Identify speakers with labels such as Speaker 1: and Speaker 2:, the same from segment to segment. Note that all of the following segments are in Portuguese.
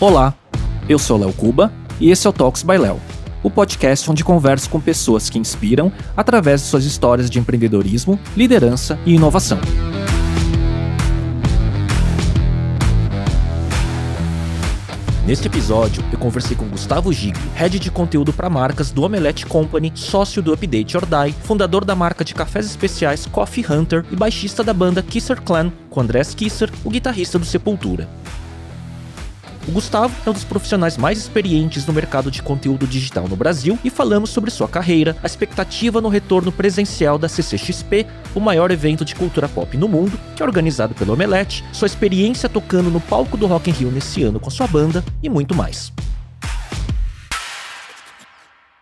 Speaker 1: Olá, eu sou Léo Cuba e esse é o Talks by Léo, o podcast onde converso com pessoas que inspiram através de suas histórias de empreendedorismo, liderança e inovação. Neste episódio, eu conversei com Gustavo Giglio, head de conteúdo para marcas do Omelette Company, sócio do Update or Die, fundador da marca de cafés especiais Coffee Hunter e baixista da banda Kisser Clan, com Andrés Kisser, o guitarrista do Sepultura. O Gustavo é um dos profissionais mais experientes no mercado de conteúdo digital no Brasil e falamos sobre sua carreira, a expectativa no retorno presencial da CCXP, o maior evento de cultura pop no mundo, que é organizado pelo Omelete, sua experiência tocando no palco do Rock in Rio nesse ano com sua banda e muito mais.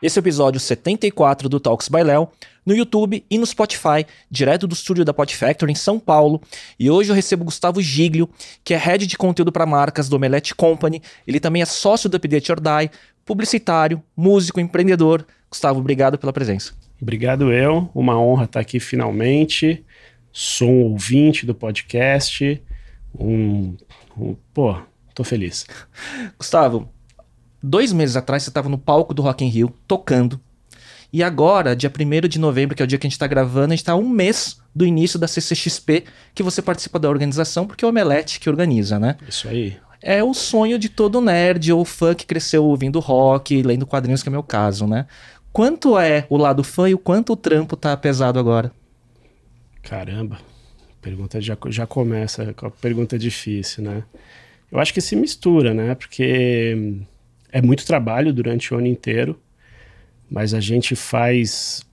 Speaker 1: Esse é episódio 74 do Talks by Léo, no YouTube e no Spotify, direto do estúdio da Pod Factory em São Paulo. E hoje eu recebo Gustavo Giglio, que é head de conteúdo para marcas do Omelette Company. Ele também é sócio do Update or Die, publicitário, músico, empreendedor. Gustavo, obrigado pela presença.
Speaker 2: Obrigado eu, uma honra estar aqui finalmente. Sou um ouvinte do podcast. Um, um pô, tô feliz.
Speaker 1: Gustavo, dois meses atrás você estava no palco do Rock in Rio, tocando. E agora, dia 1 de novembro, que é o dia que a gente está gravando, a gente está um mês do início da CCXP, que você participa da organização, porque é o Omelete que organiza, né?
Speaker 2: Isso aí.
Speaker 1: É o sonho de todo nerd ou fã que cresceu ouvindo rock, lendo quadrinhos, que é meu caso, né? Quanto é o lado fã e o quanto o trampo tá pesado agora?
Speaker 2: Caramba, pergunta já, já começa com a pergunta difícil, né? Eu acho que se mistura, né? Porque é muito trabalho durante o ano inteiro, mas a gente faz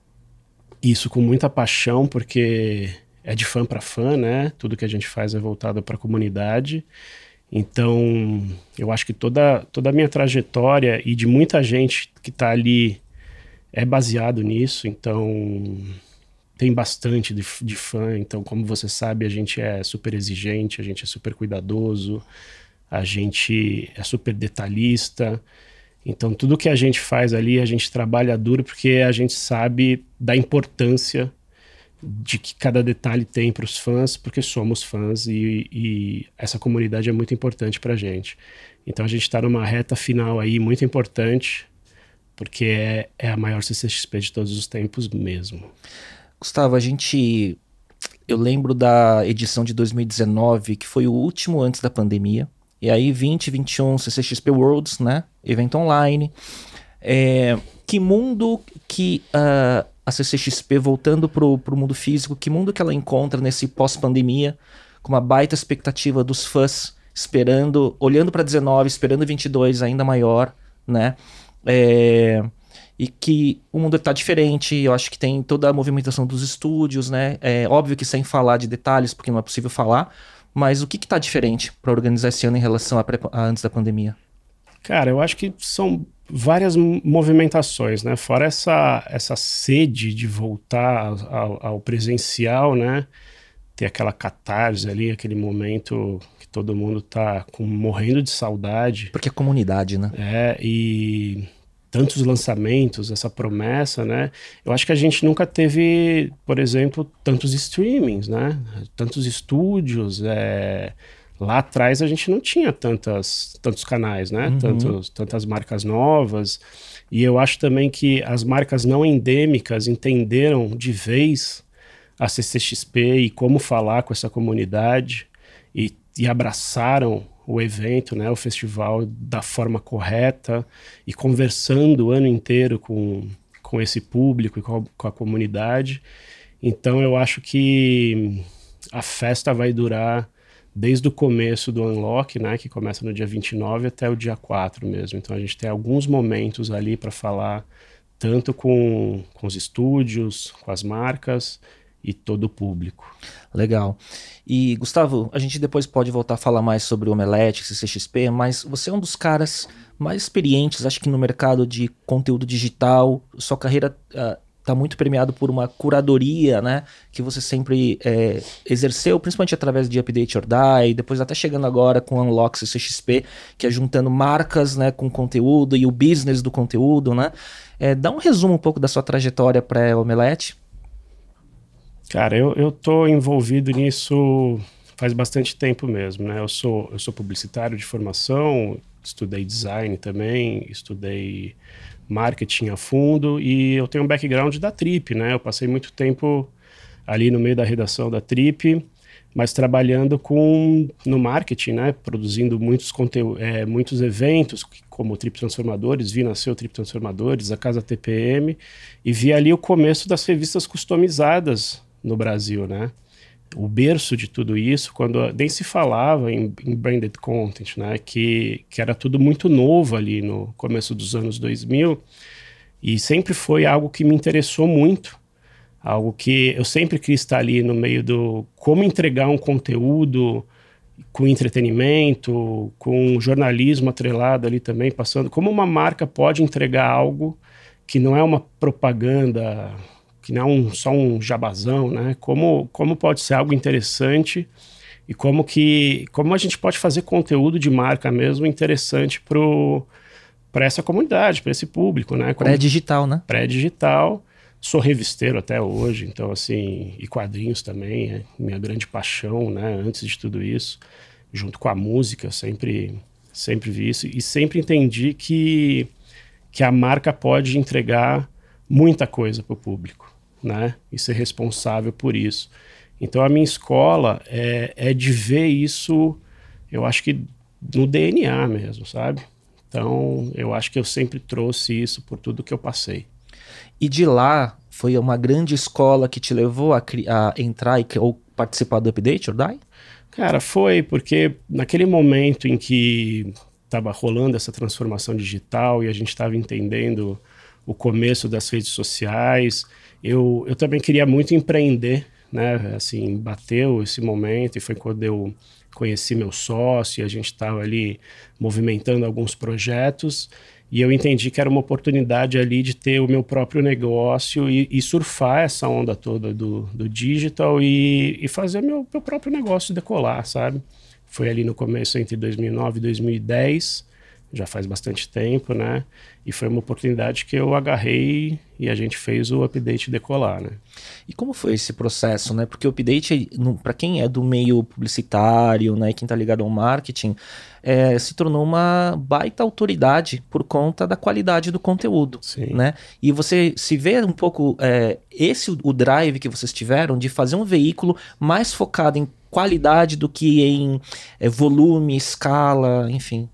Speaker 2: isso com muita paixão porque é de fã para fã, né? Tudo que a gente faz é voltado para a comunidade. Então, eu acho que toda, toda a minha trajetória e de muita gente que está ali é baseado nisso. Então, tem bastante de, de fã. Então, como você sabe, a gente é super exigente, a gente é super cuidadoso a gente é super detalhista. Então, tudo que a gente faz ali, a gente trabalha duro porque a gente sabe da importância de que cada detalhe tem para os fãs, porque somos fãs e, e essa comunidade é muito importante para a gente. Então, a gente está numa reta final aí muito importante, porque é, é a maior CCXP de todos os tempos mesmo.
Speaker 1: Gustavo, a gente. Eu lembro da edição de 2019, que foi o último antes da pandemia. E aí 20, 21 CCXP Worlds, né? Evento online. É, que mundo que uh, a CCXP, voltando pro, pro mundo físico, que mundo que ela encontra nesse pós-pandemia, com uma baita expectativa dos fãs, esperando, olhando para 19, esperando 22 ainda maior, né? É, e que o mundo está diferente. Eu acho que tem toda a movimentação dos estúdios, né? É óbvio que sem falar de detalhes, porque não é possível falar, mas o que está diferente para organizar esse ano em relação a, a, antes da pandemia?
Speaker 2: Cara, eu acho que são várias movimentações, né? Fora essa, essa sede de voltar ao, ao presencial, né? Ter aquela catarse ali, aquele momento que todo mundo tá com, morrendo de saudade.
Speaker 1: Porque é comunidade, né?
Speaker 2: É, e tantos lançamentos, essa promessa, né? Eu acho que a gente nunca teve, por exemplo, tantos streamings, né? Tantos estúdios. É... Lá atrás a gente não tinha tantas, tantos canais, né? Uhum. Tantos, tantas marcas novas. E eu acho também que as marcas não endêmicas entenderam de vez a CCXP e como falar com essa comunidade e, e abraçaram o evento, né, o festival da forma correta e conversando o ano inteiro com, com esse público e com a, com a comunidade. Então eu acho que a festa vai durar desde o começo do Unlock, né, que começa no dia 29 até o dia 4 mesmo. Então a gente tem alguns momentos ali para falar tanto com, com os estúdios, com as marcas e todo o público.
Speaker 1: Legal. E, Gustavo, a gente depois pode voltar a falar mais sobre o Omelete, CCXP, mas você é um dos caras mais experientes, acho que no mercado de conteúdo digital. Sua carreira está uh, muito premiado por uma curadoria, né? Que você sempre é, exerceu, principalmente através de Update or Die, depois até chegando agora com Unlock CCXP, que é juntando marcas né, com conteúdo e o business do conteúdo, né? É, dá um resumo um pouco da sua trajetória pré-Omelete.
Speaker 2: Cara, eu, eu tô envolvido nisso faz bastante tempo mesmo, né? Eu sou, eu sou publicitário de formação, estudei design também, estudei marketing a fundo e eu tenho um background da Trip, né? Eu passei muito tempo ali no meio da redação da Trip, mas trabalhando com no marketing, né? Produzindo muitos conteúdos, é, muitos eventos, como o Trip Transformadores, vi nascer o Trip Transformadores, a Casa TPM, e vi ali o começo das revistas customizadas no Brasil, né? o berço de tudo isso, quando nem se falava em, em, branded content, né? Que, que era tudo muito novo ali no começo dos anos 2000 e sempre foi algo que me interessou muito, algo que eu sempre quis estar ali no meio do como entregar um conteúdo com entretenimento, com jornalismo atrelado ali também, passando como uma marca pode entregar algo que não é uma propaganda que não é um, só um jabazão, né? Como, como pode ser algo interessante e como que como a gente pode fazer conteúdo de marca mesmo interessante para essa comunidade, para esse público, né?
Speaker 1: Pré-digital, né?
Speaker 2: Pré-digital. Sou revisteiro até hoje, então assim, e quadrinhos também, é minha grande paixão, né? Antes de tudo isso, junto com a música, sempre sempre vi isso e sempre entendi que que a marca pode entregar muita coisa para o público né? E ser responsável por isso. Então a minha escola é, é de ver isso, eu acho que no DNA mesmo, sabe? Então eu acho que eu sempre trouxe isso por tudo que eu passei.
Speaker 1: E de lá foi uma grande escola que te levou a, a entrar e, ou participar do Update or Die?
Speaker 2: Cara, foi porque naquele momento em que estava rolando essa transformação digital e a gente estava entendendo o começo das redes sociais eu, eu também queria muito empreender, né? Assim, bateu esse momento e foi quando eu conheci meu sócio e a gente estava ali movimentando alguns projetos e eu entendi que era uma oportunidade ali de ter o meu próprio negócio e, e surfar essa onda toda do, do digital e, e fazer meu, meu próprio negócio decolar, sabe? Foi ali no começo entre 2009 e 2010 já faz bastante tempo, né? E foi uma oportunidade que eu agarrei e a gente fez o update decolar, né?
Speaker 1: E como foi esse processo, né? Porque o update, para quem é do meio publicitário, né, quem tá ligado ao marketing, é, se tornou uma baita autoridade por conta da qualidade do conteúdo, Sim. né? E você se vê um pouco é, esse o drive que vocês tiveram de fazer um veículo mais focado em qualidade do que em é, volume, escala, enfim.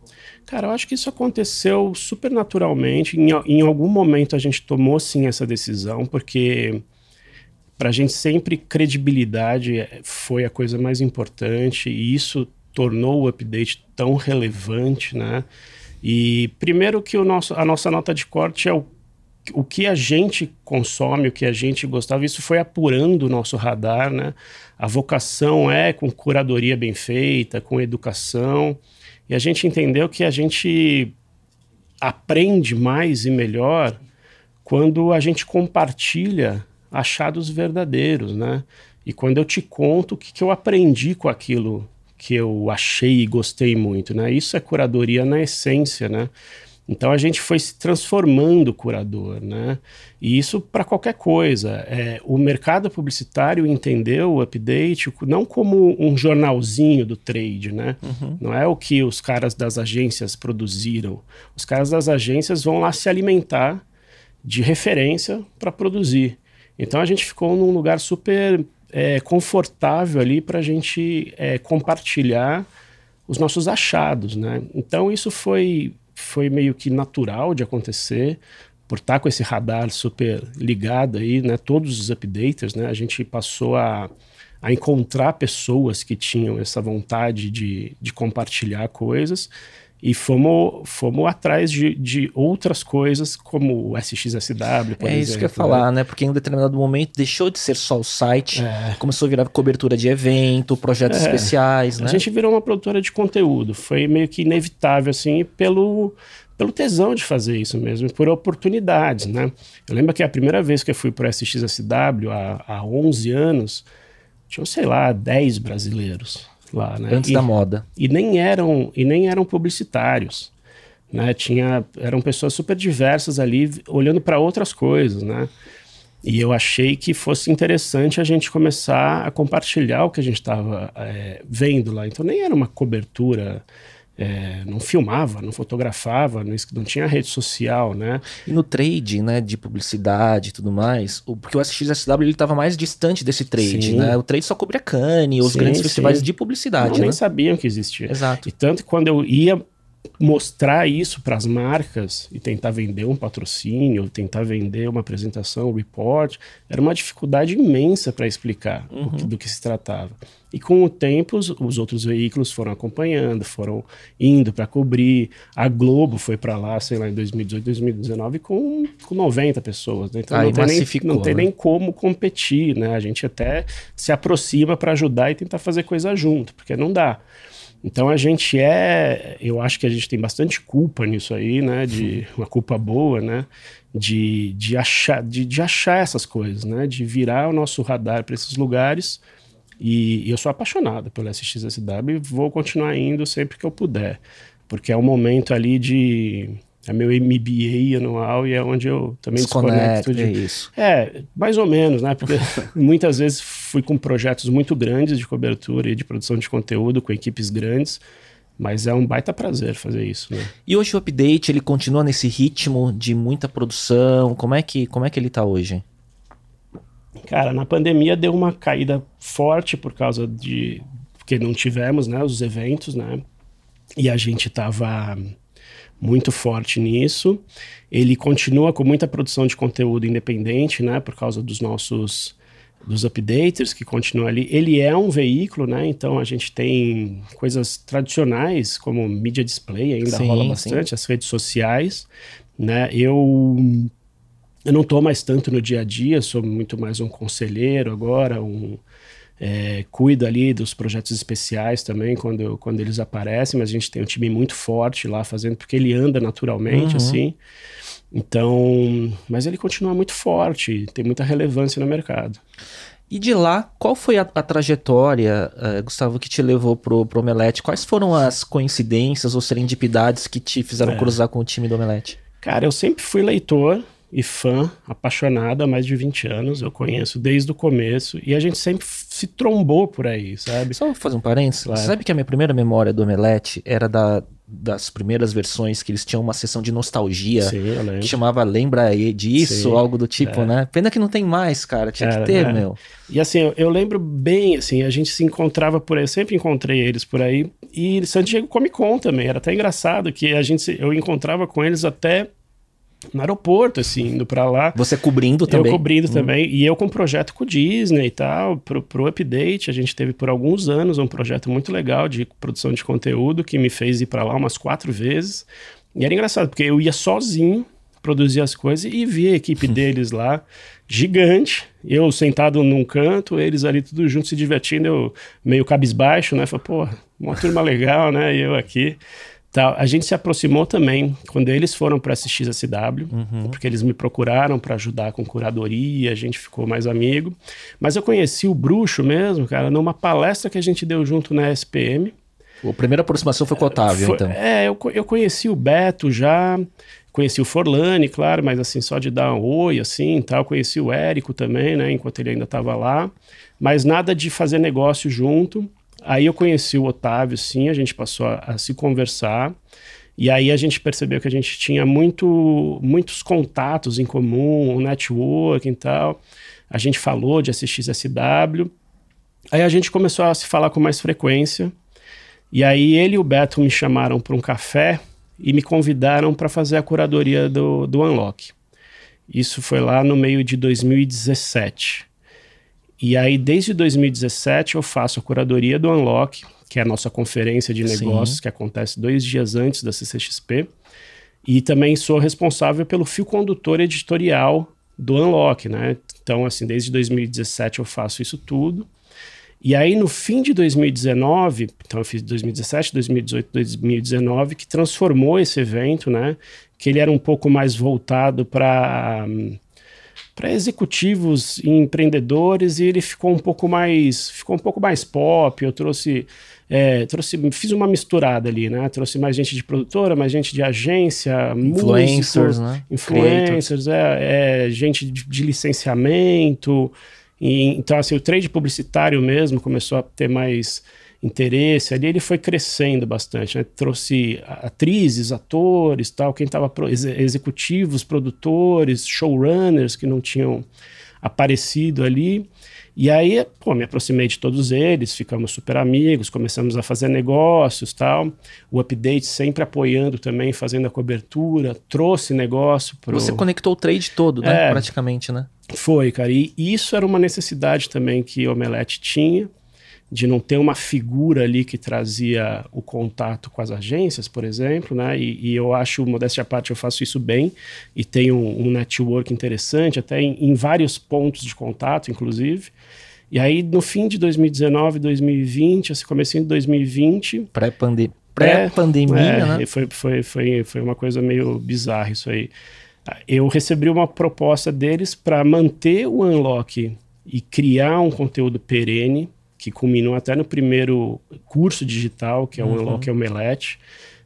Speaker 2: Cara, eu acho que isso aconteceu super naturalmente. Em, em algum momento a gente tomou sim essa decisão, porque para a gente sempre credibilidade é, foi a coisa mais importante e isso tornou o update tão relevante, né? E primeiro que o nosso, a nossa nota de corte é o, o que a gente consome, o que a gente gostava, isso foi apurando o nosso radar, né? A vocação é com curadoria bem feita, com educação. E a gente entendeu que a gente aprende mais e melhor quando a gente compartilha achados verdadeiros, né? E quando eu te conto o que, que eu aprendi com aquilo que eu achei e gostei muito, né? Isso é curadoria na essência, né? Então a gente foi se transformando curador, né? E isso para qualquer coisa. É, o mercado publicitário entendeu o update não como um jornalzinho do trade, né? Uhum. Não é o que os caras das agências produziram. Os caras das agências vão lá se alimentar de referência para produzir. Então a gente ficou num lugar super é, confortável ali para a gente é, compartilhar os nossos achados, né? Então isso foi foi meio que natural de acontecer por estar com esse radar super ligado aí, né? Todos os updaters, né? A gente passou a, a encontrar pessoas que tinham essa vontade de, de compartilhar coisas e fomos, fomos atrás de, de outras coisas, como o SXSW,
Speaker 1: por é exemplo. É isso que eu ia falar, né? né? Porque em um determinado momento deixou de ser só o site, é. começou a virar cobertura de evento, projetos é. especiais, né?
Speaker 2: A gente virou uma produtora de conteúdo. Foi meio que inevitável, assim, pelo, pelo tesão de fazer isso mesmo, por oportunidades, né? Eu lembro que a primeira vez que eu fui para o SXSW, há, há 11 anos, tinham, sei lá, 10 brasileiros lá, né?
Speaker 1: Antes
Speaker 2: e,
Speaker 1: da moda.
Speaker 2: E nem eram e nem eram publicitários, né? Tinha eram pessoas super diversas ali olhando para outras coisas, né? E eu achei que fosse interessante a gente começar a compartilhar o que a gente estava é, vendo lá. Então nem era uma cobertura é, não filmava, não fotografava, não, não, tinha rede social, né?
Speaker 1: E no trade, né, de publicidade e tudo mais, o, porque o SXSW ele estava mais distante desse trade, sim. né? O trade só cobria Cannes, os sim, grandes sim. festivais de publicidade, não,
Speaker 2: né?
Speaker 1: nem
Speaker 2: sabiam que existia.
Speaker 1: Exato.
Speaker 2: E tanto que quando eu ia mostrar isso para as marcas e tentar vender um patrocínio, tentar vender uma apresentação, um report, era uma dificuldade imensa para explicar uhum. que, do que se tratava. E com o tempo, os, os outros veículos foram acompanhando, foram indo para cobrir. A Globo foi para lá, sei lá, em 2018, 2019, com, com 90 pessoas. Né? Então
Speaker 1: Aí
Speaker 2: não tem, nem,
Speaker 1: não
Speaker 2: tem
Speaker 1: né?
Speaker 2: nem como competir, né? A gente até se aproxima para ajudar e tentar fazer coisa junto, porque não dá. Então a gente é, eu acho que a gente tem bastante culpa nisso aí, né? De uma culpa boa, né? De, de, achar, de, de achar essas coisas, né? De virar o nosso radar para esses lugares. E, e, eu sou apaixonado pelo SXSW e vou continuar indo sempre que eu puder, porque é um momento ali de é meu MBA anual e é onde eu também desconecto de...
Speaker 1: É isso.
Speaker 2: É, mais ou menos, né? Porque muitas vezes fui com projetos muito grandes de cobertura e de produção de conteúdo com equipes grandes, mas é um baita prazer fazer isso, né?
Speaker 1: E hoje o update, ele continua nesse ritmo de muita produção? Como é que, como é que ele tá hoje?
Speaker 2: Cara, na pandemia deu uma caída forte por causa de... Porque não tivemos, né, os eventos, né? E a gente tava muito forte nisso. Ele continua com muita produção de conteúdo independente, né, por causa dos nossos dos updaters que continuam ali. Ele é um veículo, né? Então a gente tem coisas tradicionais como mídia display ainda sim, rola bastante, sim. as redes sociais, né? Eu eu não estou mais tanto no dia a dia, sou muito mais um conselheiro agora, um é, cuido ali dos projetos especiais também, quando, quando eles aparecem, mas a gente tem um time muito forte lá fazendo, porque ele anda naturalmente, uhum. assim. Então, mas ele continua muito forte, tem muita relevância no mercado.
Speaker 1: E de lá, qual foi a, a trajetória, uh, Gustavo, que te levou pro, pro Omelete? Quais foram as coincidências ou serendipidades que te fizeram é. cruzar com o time do Omelete?
Speaker 2: Cara, eu sempre fui leitor, e fã, apaixonada há mais de 20 anos. Eu conheço desde o começo e a gente sempre se trombou por aí, sabe?
Speaker 1: Só fazer um parênteses. Claro. Sabe que a minha primeira memória do Omelete era da, das primeiras versões que eles tinham uma sessão de nostalgia
Speaker 2: Sim,
Speaker 1: que chamava Lembra disso, Sim, algo do tipo, é. né? Pena que não tem mais, cara. Tinha que ter, né? meu.
Speaker 2: E assim, eu, eu, lembro bem, assim, a gente se encontrava por aí, eu sempre encontrei eles por aí. E San Diego Comic Con também, era até engraçado que a gente eu encontrava com eles até no aeroporto, assim, indo para lá.
Speaker 1: Você cobrindo também?
Speaker 2: Eu cobrindo hum. também. E eu com projeto com o Disney e tal, pro, pro Update, a gente teve por alguns anos um projeto muito legal de produção de conteúdo que me fez ir para lá umas quatro vezes. E era engraçado, porque eu ia sozinho produzir as coisas e via a equipe deles lá, gigante. Eu sentado num canto, eles ali tudo juntos se divertindo, eu meio cabisbaixo, né? Falei, pô, uma turma legal, né? E eu aqui. Tá, a gente se aproximou também quando eles foram para assistir a CW, uhum. porque eles me procuraram para ajudar com curadoria, a gente ficou mais amigo. Mas eu conheci o Bruxo mesmo, cara, numa palestra que a gente deu junto na SPM.
Speaker 1: A primeira aproximação foi com o Otávio, foi, então.
Speaker 2: É, eu, eu conheci o Beto já, conheci o Forlani, claro, mas assim, só de dar um oi, assim, tal. Conheci o Érico também, né, enquanto ele ainda estava lá. Mas nada de fazer negócio junto. Aí eu conheci o Otávio, sim, a gente passou a, a, se conversar. E aí a gente percebeu que a gente tinha muito, muitos contatos em comum, um network e tal. A gente falou de SXSW. Aí a gente começou a se falar com mais frequência. E aí ele e o Beto me chamaram para um café e me convidaram para fazer a curadoria do, do Unlock. Isso foi lá no meio de 2017. E aí, desde 2017, eu faço a curadoria do Unlock, que é a nossa conferência de negócios, Sim. que acontece dois dias antes da CCXP. E também sou responsável pelo fio condutor editorial do Unlock, né? Então, assim, desde 2017 eu faço isso tudo. E aí, no fim de 2019, então eu fiz 2017, 2018, 2019, que transformou esse evento, né? Que ele era um pouco mais voltado para. Um, para executivos e empreendedores e ele ficou um pouco mais ficou um pouco mais pop. Eu trouxe é, trouxe, fiz uma misturada ali, né? Trouxe mais gente de produtora, mais gente de agência, influencers, né? Influencers, é, é, gente de, de licenciamento. E, então, assim, o trade publicitário mesmo começou a ter mais interesse ali, ele foi crescendo bastante, né? trouxe atrizes, atores, tal, quem estava executivos, produtores, showrunners que não tinham aparecido ali. E aí, pô, me aproximei de todos eles, ficamos super amigos, começamos a fazer negócios, tal. O update sempre apoiando também, fazendo a cobertura, trouxe negócio pro...
Speaker 1: Você conectou o trade todo, né? É, praticamente, né?
Speaker 2: Foi, cara. E isso era uma necessidade também que o Omelete tinha de não ter uma figura ali que trazia o contato com as agências, por exemplo, né? E, e eu acho, modéstia à parte, eu faço isso bem e tenho um, um network interessante, até em, em, vários pontos de contato, inclusive. E aí, no fim de 2019, 2020, esse comecinho de 2020...
Speaker 1: Pré-pandemia, pré-pandemia, é, né?
Speaker 2: Foi, foi, foi, foi uma coisa meio bizarra isso aí. Eu recebi uma proposta deles para manter o Unlock e criar um conteúdo perene que culminou até no primeiro curso digital, que é o uhum. Unlock Omelete,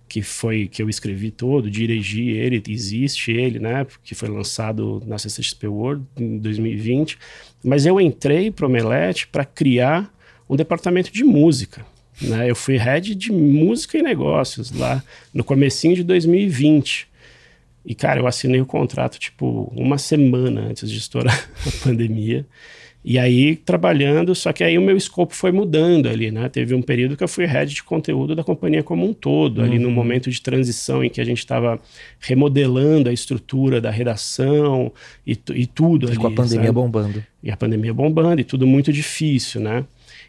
Speaker 2: que foi que eu escrevi todo, dirigi ele, existe ele, né? Que foi lançado na CCXP World em 2020. Mas eu entrei para o Omelete para criar um departamento de música. Né? Eu fui head de música e negócios lá no comecinho de 2020. E, cara, eu assinei o contrato, tipo, uma semana antes de estourar a pandemia. E aí, trabalhando, só que aí o meu escopo foi mudando ali, né? Teve um período que eu fui head de conteúdo da companhia como um todo, uhum. ali no uhum. momento de transição em que a gente estava remodelando a estrutura da redação e, e tudo. E ali,
Speaker 1: com a pandemia sabe? bombando.
Speaker 2: E a pandemia bombando e tudo muito difícil, né?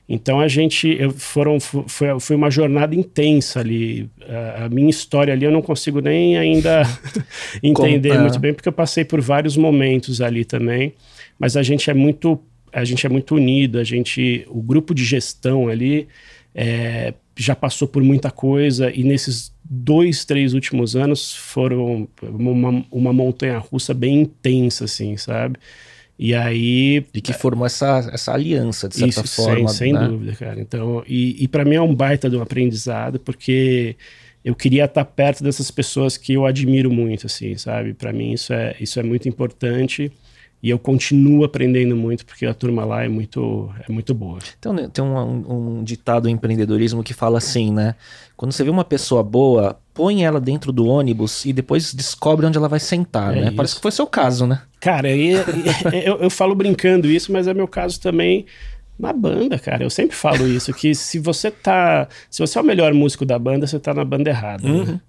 Speaker 2: Então a gente eu, foram foi, foi uma jornada intensa ali. A, a, minha história ali eu não consigo nem ainda entender Como, é. muito bem porque eu passei por vários momentos ali também. Mas a gente é muito a gente é muito unido, a gente, o grupo de gestão ali é, já passou por muita coisa e nesses dois, três últimos anos foram uma, uma montanha russa bem intensa, assim, sabe? E aí.
Speaker 1: E que formou essa, essa aliança, de certa isso, forma.
Speaker 2: Sem, sem né? dúvida, cara. Então, e, e para mim é um baita de um aprendizado, porque eu queria estar perto dessas pessoas que eu admiro muito, assim, sabe? Para mim isso é, isso é muito importante. E eu continuo aprendendo muito porque a turma lá é muito, é muito boa.
Speaker 1: Então, tem um, um, um ditado em empreendedorismo que fala assim, né? Quando você vê uma pessoa boa, põe ela dentro do ônibus e depois descobre onde ela vai sentar, é né? Isso. Parece que foi seu caso, né?
Speaker 2: Cara, eu, eu, eu falo brincando isso, mas é meu caso também na banda, cara. Eu sempre falo isso, que se você tá. Se você é o melhor músico da banda, você tá na banda errada. Né? Uhum. Né?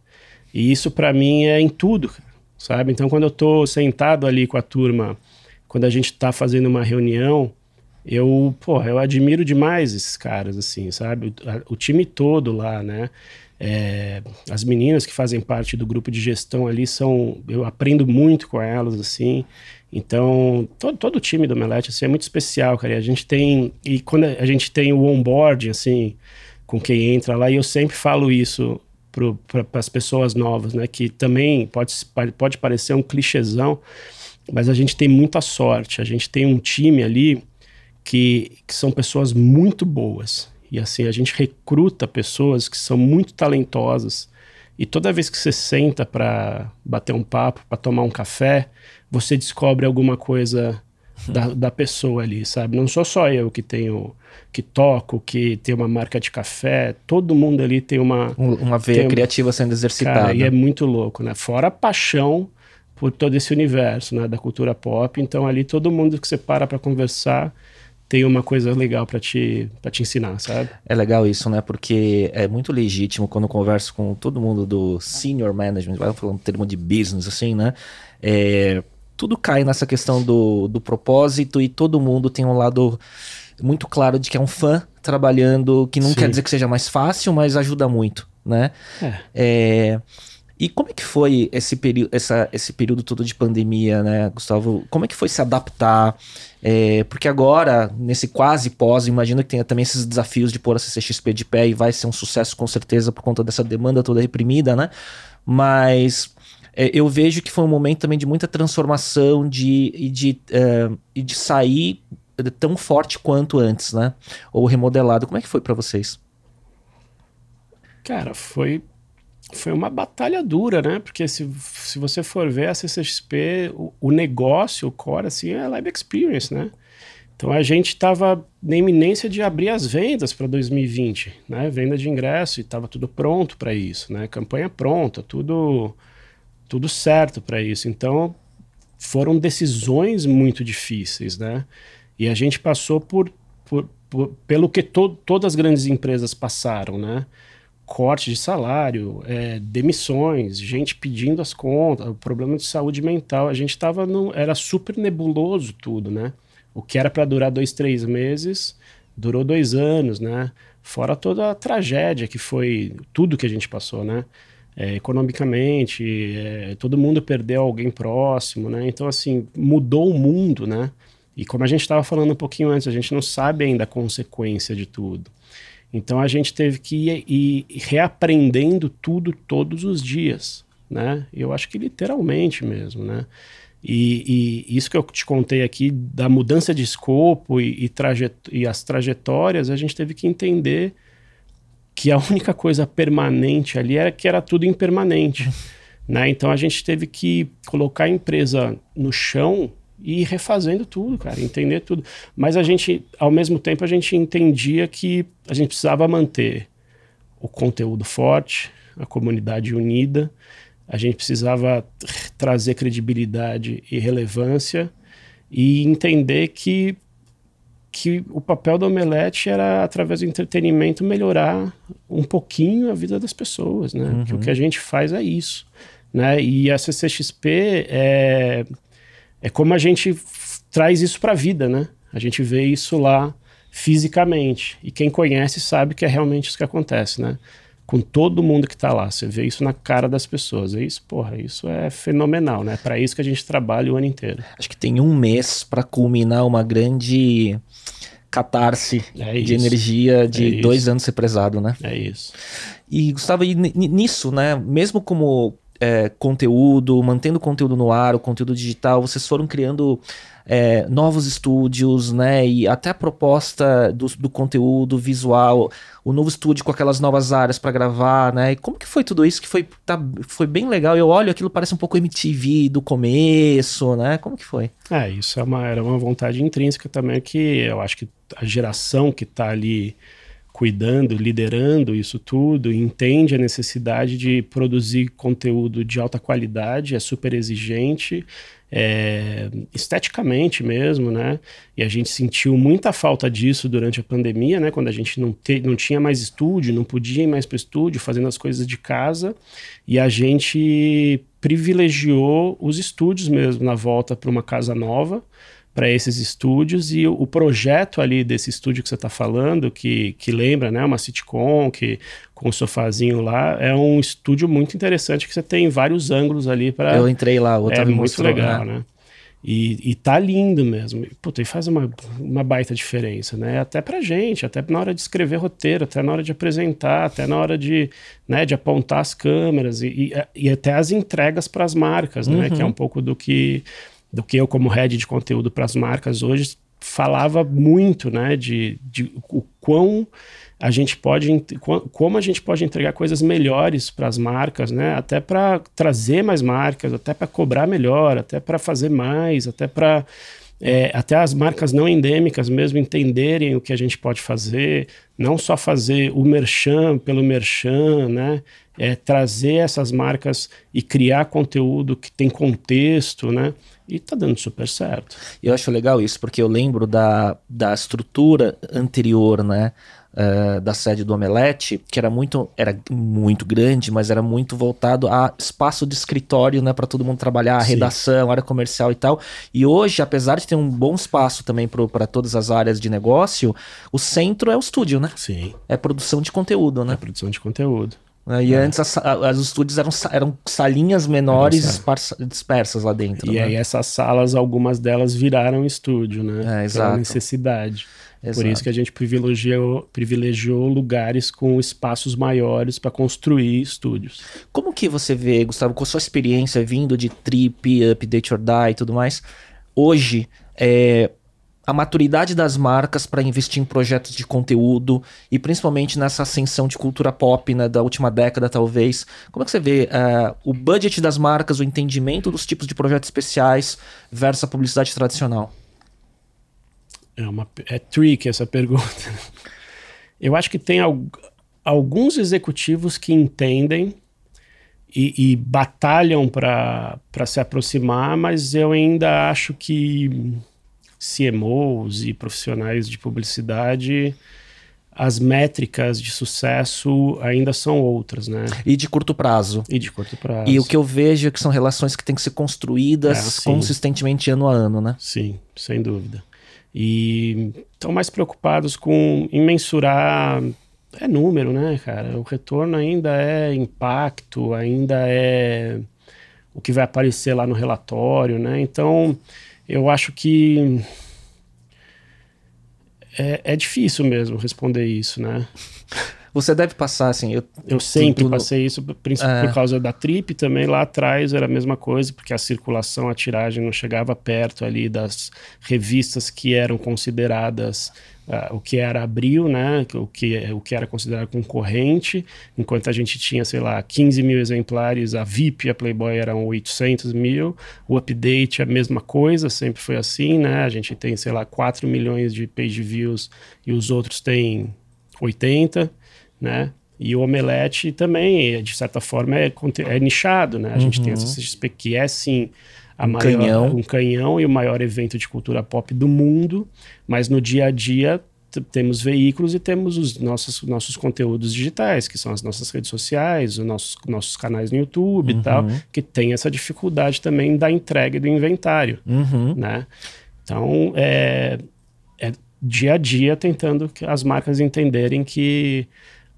Speaker 2: E isso para mim é em tudo, sabe? Então quando eu tô sentado ali com a turma quando a gente está fazendo uma reunião, eu, pô, eu admiro demais esses caras, assim, sabe? O, o time todo lá, né? É, as meninas que fazem parte do grupo de gestão ali são. Eu aprendo muito com elas, assim. Então, todo, todo o time do Melete assim, é muito especial, cara. E a gente tem. E quando a gente tem o onboarding, assim, com quem entra lá, e eu sempre falo isso para as pessoas novas, né? Que também pode, pode parecer um clichêzão, mas a gente tem muita sorte. A gente tem um time ali que, que são pessoas muito boas. E assim, a gente recruta pessoas que são muito talentosas. E toda vez que você senta para bater um papo, para tomar um café, você descobre alguma coisa da, da, pessoa ali, sabe? Não sou só eu que tenho, que toco, que tem uma marca de café, todo mundo ali tem uma...
Speaker 1: Uma veia criativa sendo exercitada. Cara,
Speaker 2: e é muito louco, né? Fora a paixão por todo esse universo né, da cultura pop. Então ali todo mundo que você para para conversar tem uma coisa legal para te, pra te ensinar, sabe?
Speaker 1: É legal isso, né? Porque é muito legítimo quando eu converso com todo mundo do senior management, vai falando termo de business, assim, né? É, tudo cai nessa questão do, do propósito e todo mundo tem um lado muito claro de que é um fã trabalhando, que não Sim. quer dizer que seja mais fácil, mas ajuda muito, né? É. é e como é que foi esse, período, essa, esse período todo de pandemia, né, Gustavo? Como é que foi se adaptar? É, porque agora, nesse quase pós, imagino que tenha também esses desafios de pôr a CCXP de pé e vai ser um sucesso com certeza por conta dessa demanda toda reprimida, né? Mas é, eu vejo que foi um momento também de muita transformação de, e, de, é, e de sair tão forte quanto antes, né? Ou remodelado. Como é que foi para vocês?
Speaker 2: Cara, foi foi uma batalha dura, né? Porque se, se você for ver a CCXP, o, o negócio, o core, assim, é live experience, né? Então a gente estava na iminência de abrir as vendas para 2020, né? Venda de ingresso e estava tudo pronto para isso, né? Campanha pronta, tudo tudo certo para isso. Então foram decisões muito difíceis, né? E a gente passou por, por, por pelo que to, todas as grandes empresas passaram, né? Corte de salário, é, demissões, gente pedindo as contas, problema de saúde mental. A gente estava no. Era super nebuloso tudo, né? O que era para durar dois, três meses, durou dois anos, né? Fora toda a tragédia que foi tudo que a gente passou, né? É, economicamente, é, todo mundo perdeu alguém próximo, né? Então, assim, mudou o mundo, né? E como a gente estava falando um pouquinho antes, a gente não sabe ainda a consequência de tudo. Então, a gente teve que ir, ir reaprendendo tudo todos os dias, né? Eu acho que literalmente mesmo, né? E, e, isso que eu te contei aqui, da mudança de escopo e, e, trajet e as trajetórias, a gente teve que entender que a única coisa permanente ali era que era tudo impermanente. né? Então a gente teve que colocar a empresa no chão e refazendo tudo, cara, entender tudo. Mas a gente, ao mesmo tempo, a gente entendia que a gente precisava manter o conteúdo forte, a comunidade unida a gente precisava trazer credibilidade e relevância e entender que, que o papel do Omelete era, através do entretenimento, melhorar um pouquinho a vida das pessoas, né? Uhum. Que o que a gente faz é isso, né? E a CCXP é, é como a gente traz isso para a vida, né? A gente vê isso lá fisicamente. E quem conhece sabe que é realmente isso que acontece, né? com todo mundo que está lá. Você vê isso na cara das pessoas. É isso, porra, isso é fenomenal, né? Para isso que a gente trabalha o ano inteiro.
Speaker 1: Acho que tem um mês para culminar uma grande catarse é de energia de é dois anos represado, né?
Speaker 2: É isso.
Speaker 1: E Gustavo, e nisso, né? Mesmo como é, conteúdo, mantendo conteúdo no ar, o conteúdo digital, vocês foram criando é, novos estúdios, né? E até a proposta do, do, conteúdo visual, o novo estúdio com aquelas novas áreas para gravar, né? E como que foi tudo isso? Que foi, tá, foi bem legal. Eu olho, aquilo parece um pouco MTV do começo, né? Como que foi?
Speaker 2: É, isso é uma, era uma vontade intrínseca também que eu acho que a geração que está ali cuidando, liderando isso tudo, entende a necessidade de produzir conteúdo de alta qualidade, é super exigente, é, esteticamente mesmo, né? E a gente sentiu muita falta disso durante a pandemia, né? Quando a gente não, te, não tinha mais estúdio, não podia ir mais para o estúdio, fazendo as coisas de casa, e a gente privilegiou os estúdios mesmo na volta para uma casa nova para esses estúdios e o, o, projeto ali desse estúdio que você está falando, que, que lembra né, uma sitcom, que com o sofazinho lá, é um estúdio muito interessante que você tem vários ângulos ali para.
Speaker 1: Eu entrei lá, o
Speaker 2: É muito mostrou, legal, né? né? E, e tá lindo mesmo. Puta, e faz uma, uma baita diferença, né? Até pra gente, até na hora de escrever roteiro, até na hora de apresentar, até na hora de, né, de apontar as câmeras e, e, e até as entregas para as marcas, né? Uhum. Que é um pouco do que do que eu como head de conteúdo para as marcas hoje falava muito, né, de, de o quão a gente pode como a gente pode entregar coisas melhores para as marcas, né? Até para trazer mais marcas, até para cobrar melhor, até para fazer mais, até para é, até as marcas não endêmicas mesmo entenderem o que a gente pode fazer, não só fazer o merchan pelo merchan, né? É, trazer essas marcas e criar conteúdo que tem contexto, né? E tá dando super certo.
Speaker 1: Eu acho legal isso, porque eu lembro da, da estrutura anterior, né? Uh, da sede do Omelete, que era muito, era muito grande, mas era muito voltado a espaço de escritório, né, para todo mundo trabalhar, redação, área comercial e tal. E hoje, apesar de ter um bom espaço também para todas as áreas de negócio, o centro é o estúdio, né?
Speaker 2: Sim.
Speaker 1: É produção de conteúdo, né? É
Speaker 2: produção de conteúdo.
Speaker 1: Né? E é. antes as, as, os estúdios eram, eram salinhas menores esparsa, dispersas lá dentro.
Speaker 2: E
Speaker 1: né?
Speaker 2: aí essas salas, algumas delas viraram estúdio, né?
Speaker 1: É, exato. Pela
Speaker 2: necessidade. Exato. Por isso que a gente privilegiou, privilegiou lugares com espaços maiores para construir estúdios.
Speaker 1: Como que você vê, Gustavo, com a sua experiência vindo de Trip, Update or Die e tudo mais, hoje, é, a maturidade das marcas para investir em projetos de conteúdo e principalmente nessa ascensão de cultura pop né, da última década, talvez. Como é que você vê uh, o budget das marcas, o entendimento dos tipos de projetos especiais versus a publicidade tradicional?
Speaker 2: É, uma, é tricky essa pergunta. Eu acho que tem al alguns executivos que entendem e, e batalham para se aproximar, mas eu ainda acho que CMOs e profissionais de publicidade, as métricas de sucesso ainda são outras, né?
Speaker 1: E de curto prazo.
Speaker 2: E de curto prazo.
Speaker 1: E o que eu vejo é que são relações que têm que ser construídas é, consistentemente ano a ano, né?
Speaker 2: Sim, sem dúvida. E estão mais preocupados com em mensurar é número, né, cara? O retorno ainda é impacto, ainda é o que vai aparecer lá no relatório, né? Então, eu acho que é, é difícil mesmo responder isso, né?
Speaker 1: Você deve passar, assim. Eu,
Speaker 2: eu sempre tu, passei isso, principalmente é... por causa da trip também. Lá atrás era a mesma coisa, porque a circulação, a tiragem não chegava perto ali das revistas que eram consideradas uh, o que era abril, né? O que, o que era considerado concorrente, enquanto a gente tinha, sei lá, 15 mil exemplares, a VIP e a Playboy eram 800 mil, o update a mesma coisa, sempre foi assim, né? A gente tem, sei lá, 4 milhões de page views e os outros têm 80 né? E o Omelete também, de certa forma, é, é nichado, né? A uhum. gente tem a CCXP que é, sim,
Speaker 1: um
Speaker 2: maior,
Speaker 1: canhão.
Speaker 2: um canhão e o maior evento de cultura pop do mundo, mas no dia a dia temos veículos e temos os nossos, nossos conteúdos digitais, que são as nossas redes sociais, os nossos, nossos canais no YouTube uhum. e tal, que tem essa dificuldade também da entrega do inventário,
Speaker 1: uhum.
Speaker 2: né? Então, é, é dia a dia tentando que as marcas entenderem que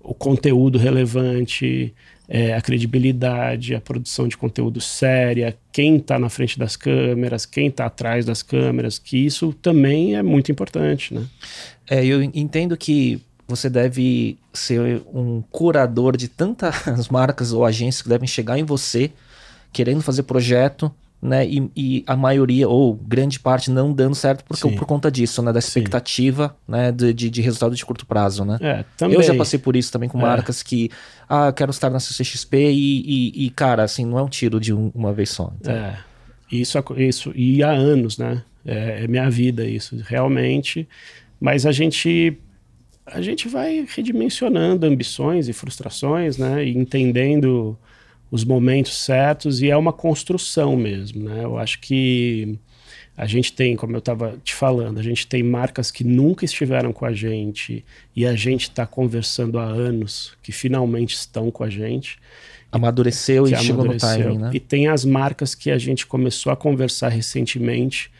Speaker 2: o conteúdo relevante, é, a credibilidade, a produção de conteúdo séria, quem está na frente das câmeras, quem está atrás das câmeras, que isso também é muito importante, né?
Speaker 1: É, eu entendo que você deve ser um curador de tantas marcas ou agências que devem chegar em você querendo fazer projeto né? E, e, a maioria, ou grande parte, não dando certo por, por conta disso, né? Da expectativa, né? De, de, de, resultado de curto prazo, né?
Speaker 2: É.
Speaker 1: Eu já passei por isso também com é. marcas que, ah, eu quero estar na CCXP e, e, e, cara, assim, não é um tiro de um, uma vez só.
Speaker 2: Então. É, isso, isso, e há anos, né? É, é minha vida isso, realmente. Mas a gente a gente vai redimensionando ambições e frustrações, né? E entendendo os momentos certos e é uma construção mesmo, né? Eu acho que a gente tem, como eu estava te falando, a gente tem marcas que nunca estiveram com a gente e a gente está conversando há anos que finalmente estão com a gente.
Speaker 1: Amadureceu e, e chegou amadureceu. no timing, né?
Speaker 2: E tem as marcas que a gente começou a conversar recentemente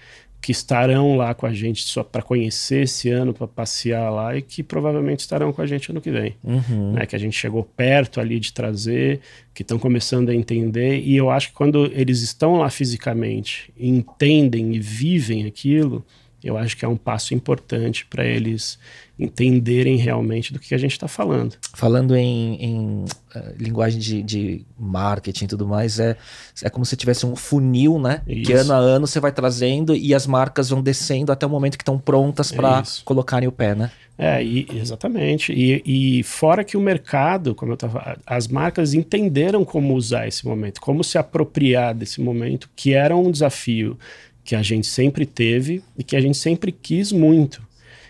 Speaker 2: que estarão lá com a gente só para conhecer esse ano, para passear lá e que provavelmente estarão com a gente ano que vem.
Speaker 1: Uhum.
Speaker 2: Né? Que a gente chegou perto ali de trazer, que estão começando a entender. E eu acho que quando eles estão lá fisicamente, entendem e vivem aquilo, eu acho que é um passo importante para eles entenderem realmente do que a gente está falando.
Speaker 1: Falando em, em uh, linguagem de, de, marketing e tudo mais, é, é como se tivesse um funil, né? Isso. Que ano a ano você vai trazendo e as marcas vão descendo até o momento que estão prontas para colocarem o pé, né?
Speaker 2: É, e, exatamente. E, e, fora que o mercado, como eu estava, as marcas entenderam como usar esse momento, como se apropriar desse momento, que era um desafio que a gente sempre teve e que a gente sempre quis muito.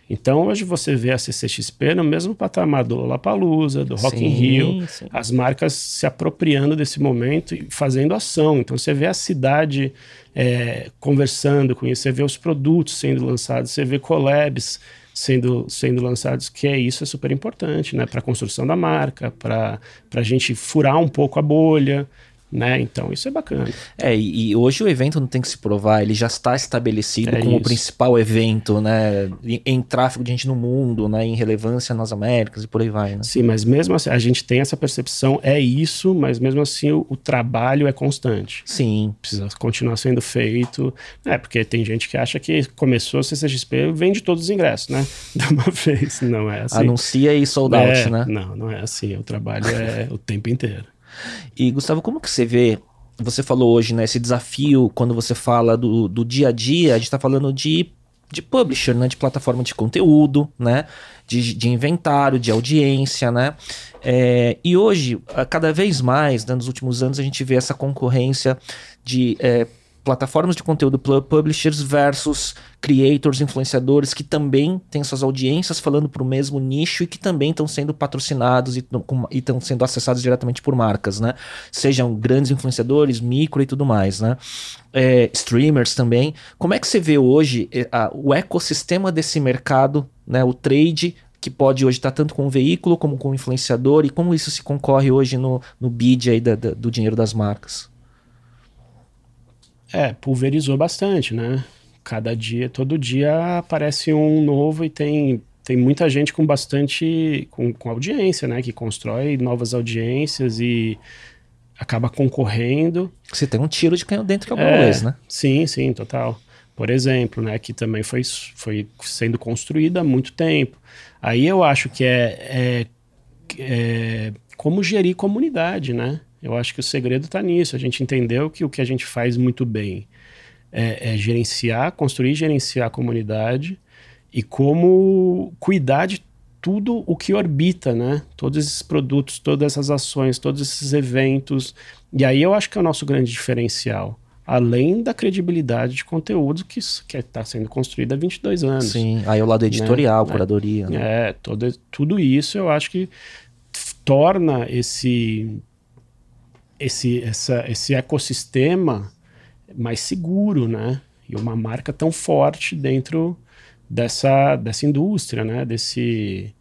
Speaker 2: Então hoje você vê a CCXP no mesmo patamar do Lollapalooza, do Rock sim, in Rio, sim. as marcas se apropriando desse momento e fazendo ação. Então você vê a cidade é, conversando com isso, você vê os produtos sendo lançados, você vê collabs sendo, sendo lançados, que é isso é super importante, né? Para a construção da marca, para a gente furar um pouco a bolha, né? Então isso é bacana.
Speaker 1: É, e, e, hoje o evento não tem que se provar, ele já está estabelecido é como isso. o principal evento, né? Em, em, tráfego de gente no mundo, né? Em relevância nas Américas e por aí vai, né?
Speaker 2: Sim, mas mesmo assim, a gente tem essa percepção, é isso, mas mesmo assim o, o trabalho é constante.
Speaker 1: Sim.
Speaker 2: Precisa continuar sendo feito, né? Porque tem gente que acha que começou a CCXP, vende todos os ingressos, né? De uma vez, não é assim.
Speaker 1: Anuncia e sold out,
Speaker 2: é,
Speaker 1: né?
Speaker 2: Não, não é assim, o trabalho é o tempo inteiro.
Speaker 1: E Gustavo, como que você vê? Você falou hoje, né? Esse desafio quando você fala do, do dia a dia, a gente está falando de de publisher, né? De plataforma de conteúdo, né? De, de inventário, de audiência, né? É, e hoje, cada vez mais, né, nos últimos anos, a gente vê essa concorrência de é, plataformas de conteúdo publishers versus creators, influenciadores que também têm suas audiências falando para o mesmo nicho e que também estão sendo patrocinados e estão sendo acessados diretamente por marcas, né? Sejam grandes influenciadores, micro e tudo mais, né? É, streamers também. Como é que você vê hoje é, a, o ecossistema desse mercado, né? O trade que pode hoje estar tanto com o veículo como com o influenciador e como isso se concorre hoje no, no bid aí da, da, do dinheiro das marcas?
Speaker 2: É, pulverizou bastante, né? Cada dia, todo dia aparece um novo e tem, tem muita gente com bastante, com, com audiência, né? Que constrói novas audiências e acaba concorrendo.
Speaker 1: Você tem um tiro de canhão dentro que é o é, né?
Speaker 2: Sim, sim, total. Por exemplo, né? Que também foi, foi sendo construída há muito tempo. Aí eu acho que é, é, é como gerir comunidade, né? Eu acho que o segredo está nisso. A gente entendeu que o que a gente faz muito bem é, é gerenciar, construir e gerenciar a comunidade e como cuidar de tudo o que orbita, né? Todos esses produtos, todas essas ações, todos esses eventos. E aí eu acho que é o nosso grande diferencial. Além da credibilidade de conteúdo que está sendo construído há 22 anos.
Speaker 1: Sim, aí o lado né? editorial, né? curadoria.
Speaker 2: Né? É, todo, tudo isso eu acho que torna esse esse, essa, esse ecossistema mais seguro, né? E uma marca tão forte dentro dessa, dessa indústria, né? Desse,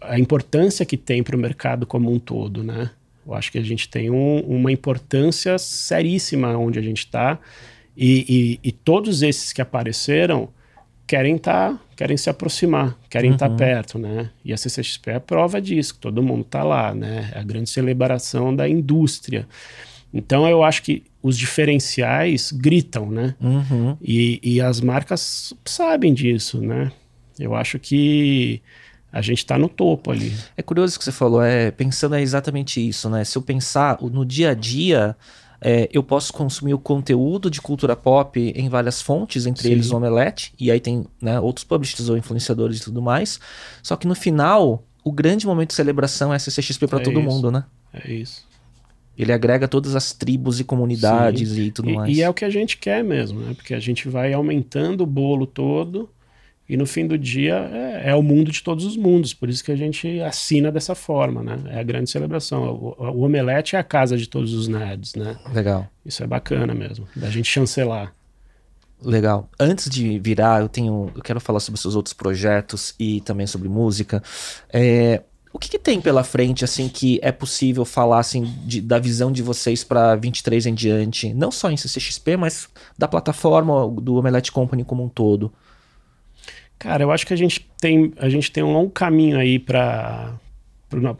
Speaker 2: a importância que tem para o mercado como um todo, né? Eu acho que a gente tem um, uma importância seríssima onde a gente está e, e, e, todos esses que apareceram querem estar, tá, querem se aproximar, querem estar tá uhum. tá perto, né? E a CCXP é a prova disso, que todo mundo está lá, né? É a grande celebração da indústria. Então eu acho que os diferenciais gritam, né? Uhum. E, e as marcas sabem disso, né? Eu acho que a gente está no topo ali.
Speaker 1: É curioso que você falou, é pensando é exatamente isso, né? Se eu pensar no dia a dia é, eu posso consumir o conteúdo de cultura pop em várias fontes, entre Sim. eles o Omelete, e aí tem né, outros publishers ou influenciadores e tudo mais. Só que no final, o grande momento de celebração é a CCXP para é todo isso. mundo, né?
Speaker 2: É isso.
Speaker 1: Ele agrega todas as tribos e comunidades Sim. e tudo
Speaker 2: e,
Speaker 1: mais.
Speaker 2: E é o que a gente quer mesmo, né? Porque a gente vai aumentando o bolo todo e no fim do dia é, é, o mundo de todos os mundos, por isso que a gente assina dessa forma, né? É a grande celebração. O, o Omelete é a casa de todos os nerds, né?
Speaker 1: Legal.
Speaker 2: Isso é bacana mesmo, da gente chancelar.
Speaker 1: Legal. Antes de virar, eu tenho, eu quero falar sobre seus outros projetos e também sobre música. É, o que, que, tem pela frente, assim, que é possível falar, assim, de, da visão de vocês para 23 em diante? Não só em CCXP, mas da plataforma do Omelete Company como um todo.
Speaker 2: Cara, eu acho que a gente tem, a gente tem um longo caminho aí para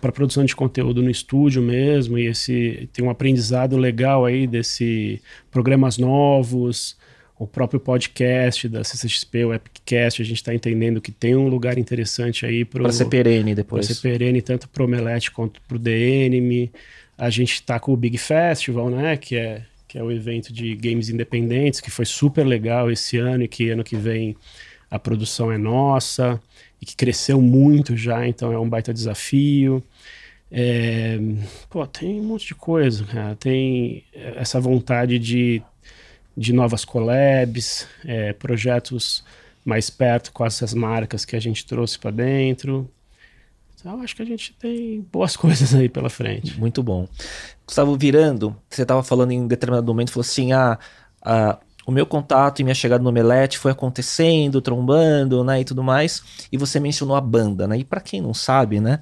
Speaker 2: para produção de conteúdo no estúdio mesmo e esse tem um aprendizado legal aí desse programas novos o próprio podcast da CCXP, o Epicast, a gente está entendendo que tem um lugar interessante aí para
Speaker 1: ser perene depois.
Speaker 2: Para ser perene tanto para o Omelete quanto para o DNM. A gente está com o Big Festival, né, que é que é o evento de games independentes, que foi super legal esse ano e que ano que vem a produção é nossa e que cresceu muito já, então é um baita desafio. É, pô, tem um monte de coisa, cara. Tem essa vontade de, de novas collabs, é, projetos mais perto com essas marcas que a gente trouxe para dentro. Então, acho que a gente tem boas coisas aí pela frente.
Speaker 1: Muito bom. Gustavo, virando, você estava falando em determinado momento, falou assim: ah, ah o meu contato e minha chegada no Omelete foi acontecendo, trombando, né, e tudo mais. E você mencionou a banda, né? E para quem não sabe, né,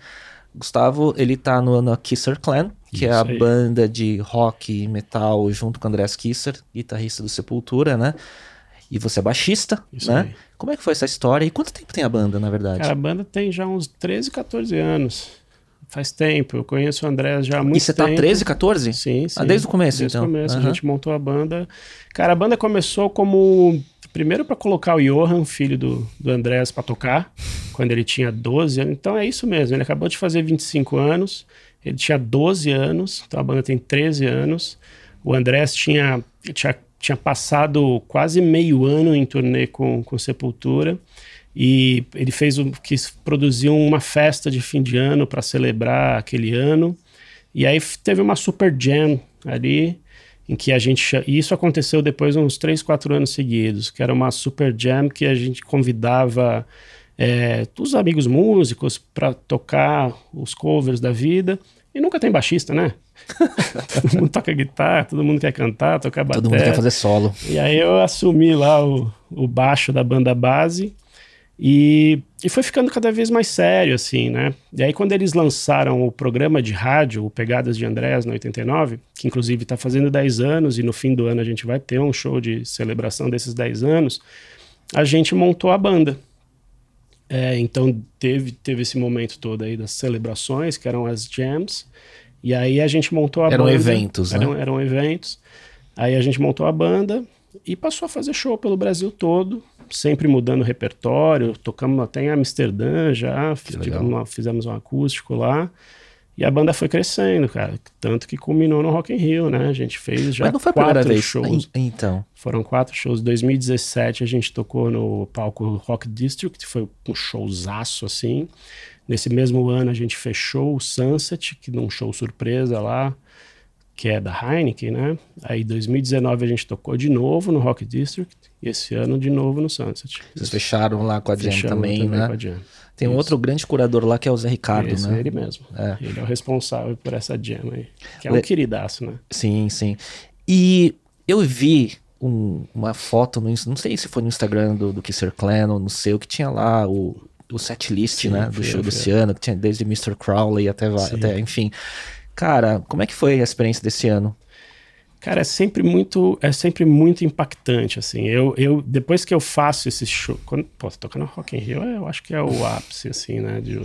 Speaker 1: Gustavo, ele tá no, no Kisser Clan, que Isso é a aí. banda de rock e metal junto com Andreas Kisser, guitarrista do Sepultura, né? E você é baixista, Isso né? Aí. Como é que foi essa história? E quanto tempo tem a banda, na verdade?
Speaker 2: Cara, a banda tem já uns 13, 14 anos. Faz tempo, eu conheço o André já há muito tempo. E você
Speaker 1: tá 13, 14?
Speaker 2: Sim, sim.
Speaker 1: Ah, desde o começo,
Speaker 2: desde
Speaker 1: então?
Speaker 2: Desde o começo, uhum. a gente montou a banda. Cara, a banda começou como... Primeiro para colocar o Johan, filho do, do Andrés, para tocar, quando ele tinha 12 anos. Então é isso mesmo, ele acabou de fazer 25 anos, ele tinha 12 anos, então a banda tem 13 anos. O Andrés tinha, tinha tinha passado quase meio ano em turnê com, com Sepultura e ele fez o quis produzir uma festa de fim de ano para celebrar aquele ano. E aí teve uma super jam ali em que a gente e isso aconteceu depois uns três, quatro anos seguidos, que era uma super jam que a gente convidava é, os amigos músicos para tocar os covers da vida. E nunca tem baixista, né? todo mundo toca guitarra, todo mundo quer cantar, tocar bateria.
Speaker 1: Todo mundo quer fazer solo.
Speaker 2: E aí eu assumi lá o, o baixo da banda base e, e foi ficando cada vez mais sério, assim, né? E aí quando eles lançaram o programa de rádio, o Pegadas de Andrés, no 89, que inclusive está fazendo 10 anos e no fim do ano a gente vai ter um show de celebração desses 10 anos, a gente montou a banda. É, então teve, teve esse momento todo aí das celebrações, que eram as jams, e aí a gente montou a
Speaker 1: eram
Speaker 2: banda.
Speaker 1: Eventos,
Speaker 2: eram,
Speaker 1: né?
Speaker 2: eram eventos. Aí a gente montou a banda e passou a fazer show pelo Brasil todo, sempre mudando o repertório. Tocamos até em Amsterdã já, uma, fizemos um acústico lá. E a banda foi crescendo, cara. Tanto que culminou no Rock in Rio, né? A gente fez já
Speaker 1: Mas não foi
Speaker 2: quatro shows.
Speaker 1: Então.
Speaker 2: Foram quatro shows. Em 2017 a gente tocou no palco Rock District, foi um showzaço assim. Nesse mesmo ano a gente fechou o Sunset, que num show surpresa lá, que é da Heineken, né? Aí em 2019 a gente tocou de novo no Rock District e esse ano de novo no Sunset.
Speaker 1: Vocês fecharam lá com a Jam também,
Speaker 2: também
Speaker 1: né?
Speaker 2: com a Jam.
Speaker 1: Tem um outro grande curador lá que é o Zé Ricardo,
Speaker 2: Esse
Speaker 1: né?
Speaker 2: é ele mesmo.
Speaker 1: É.
Speaker 2: Ele é o responsável por essa jam aí. Que é
Speaker 1: Le-
Speaker 2: um queridaço, né?
Speaker 1: Sim, sim. E eu vi um- uma foto, no, não sei se foi no Instagram do, do Kisser Clan ou no seu, que tinha lá o, o set list,
Speaker 2: Sim,
Speaker 1: né? Do show desse ano, que tinha desde Mr. Crowley até,
Speaker 2: Sim.
Speaker 1: até, enfim. Cara, como é que foi a experiência desse ano?
Speaker 2: Cara, é sempre muito, é sempre muito impactante, assim. Eu, eu depois que eu faço esse show, quando, pô, tocar no Rock in Rio, eu acho que é o ápice, assim, né? De,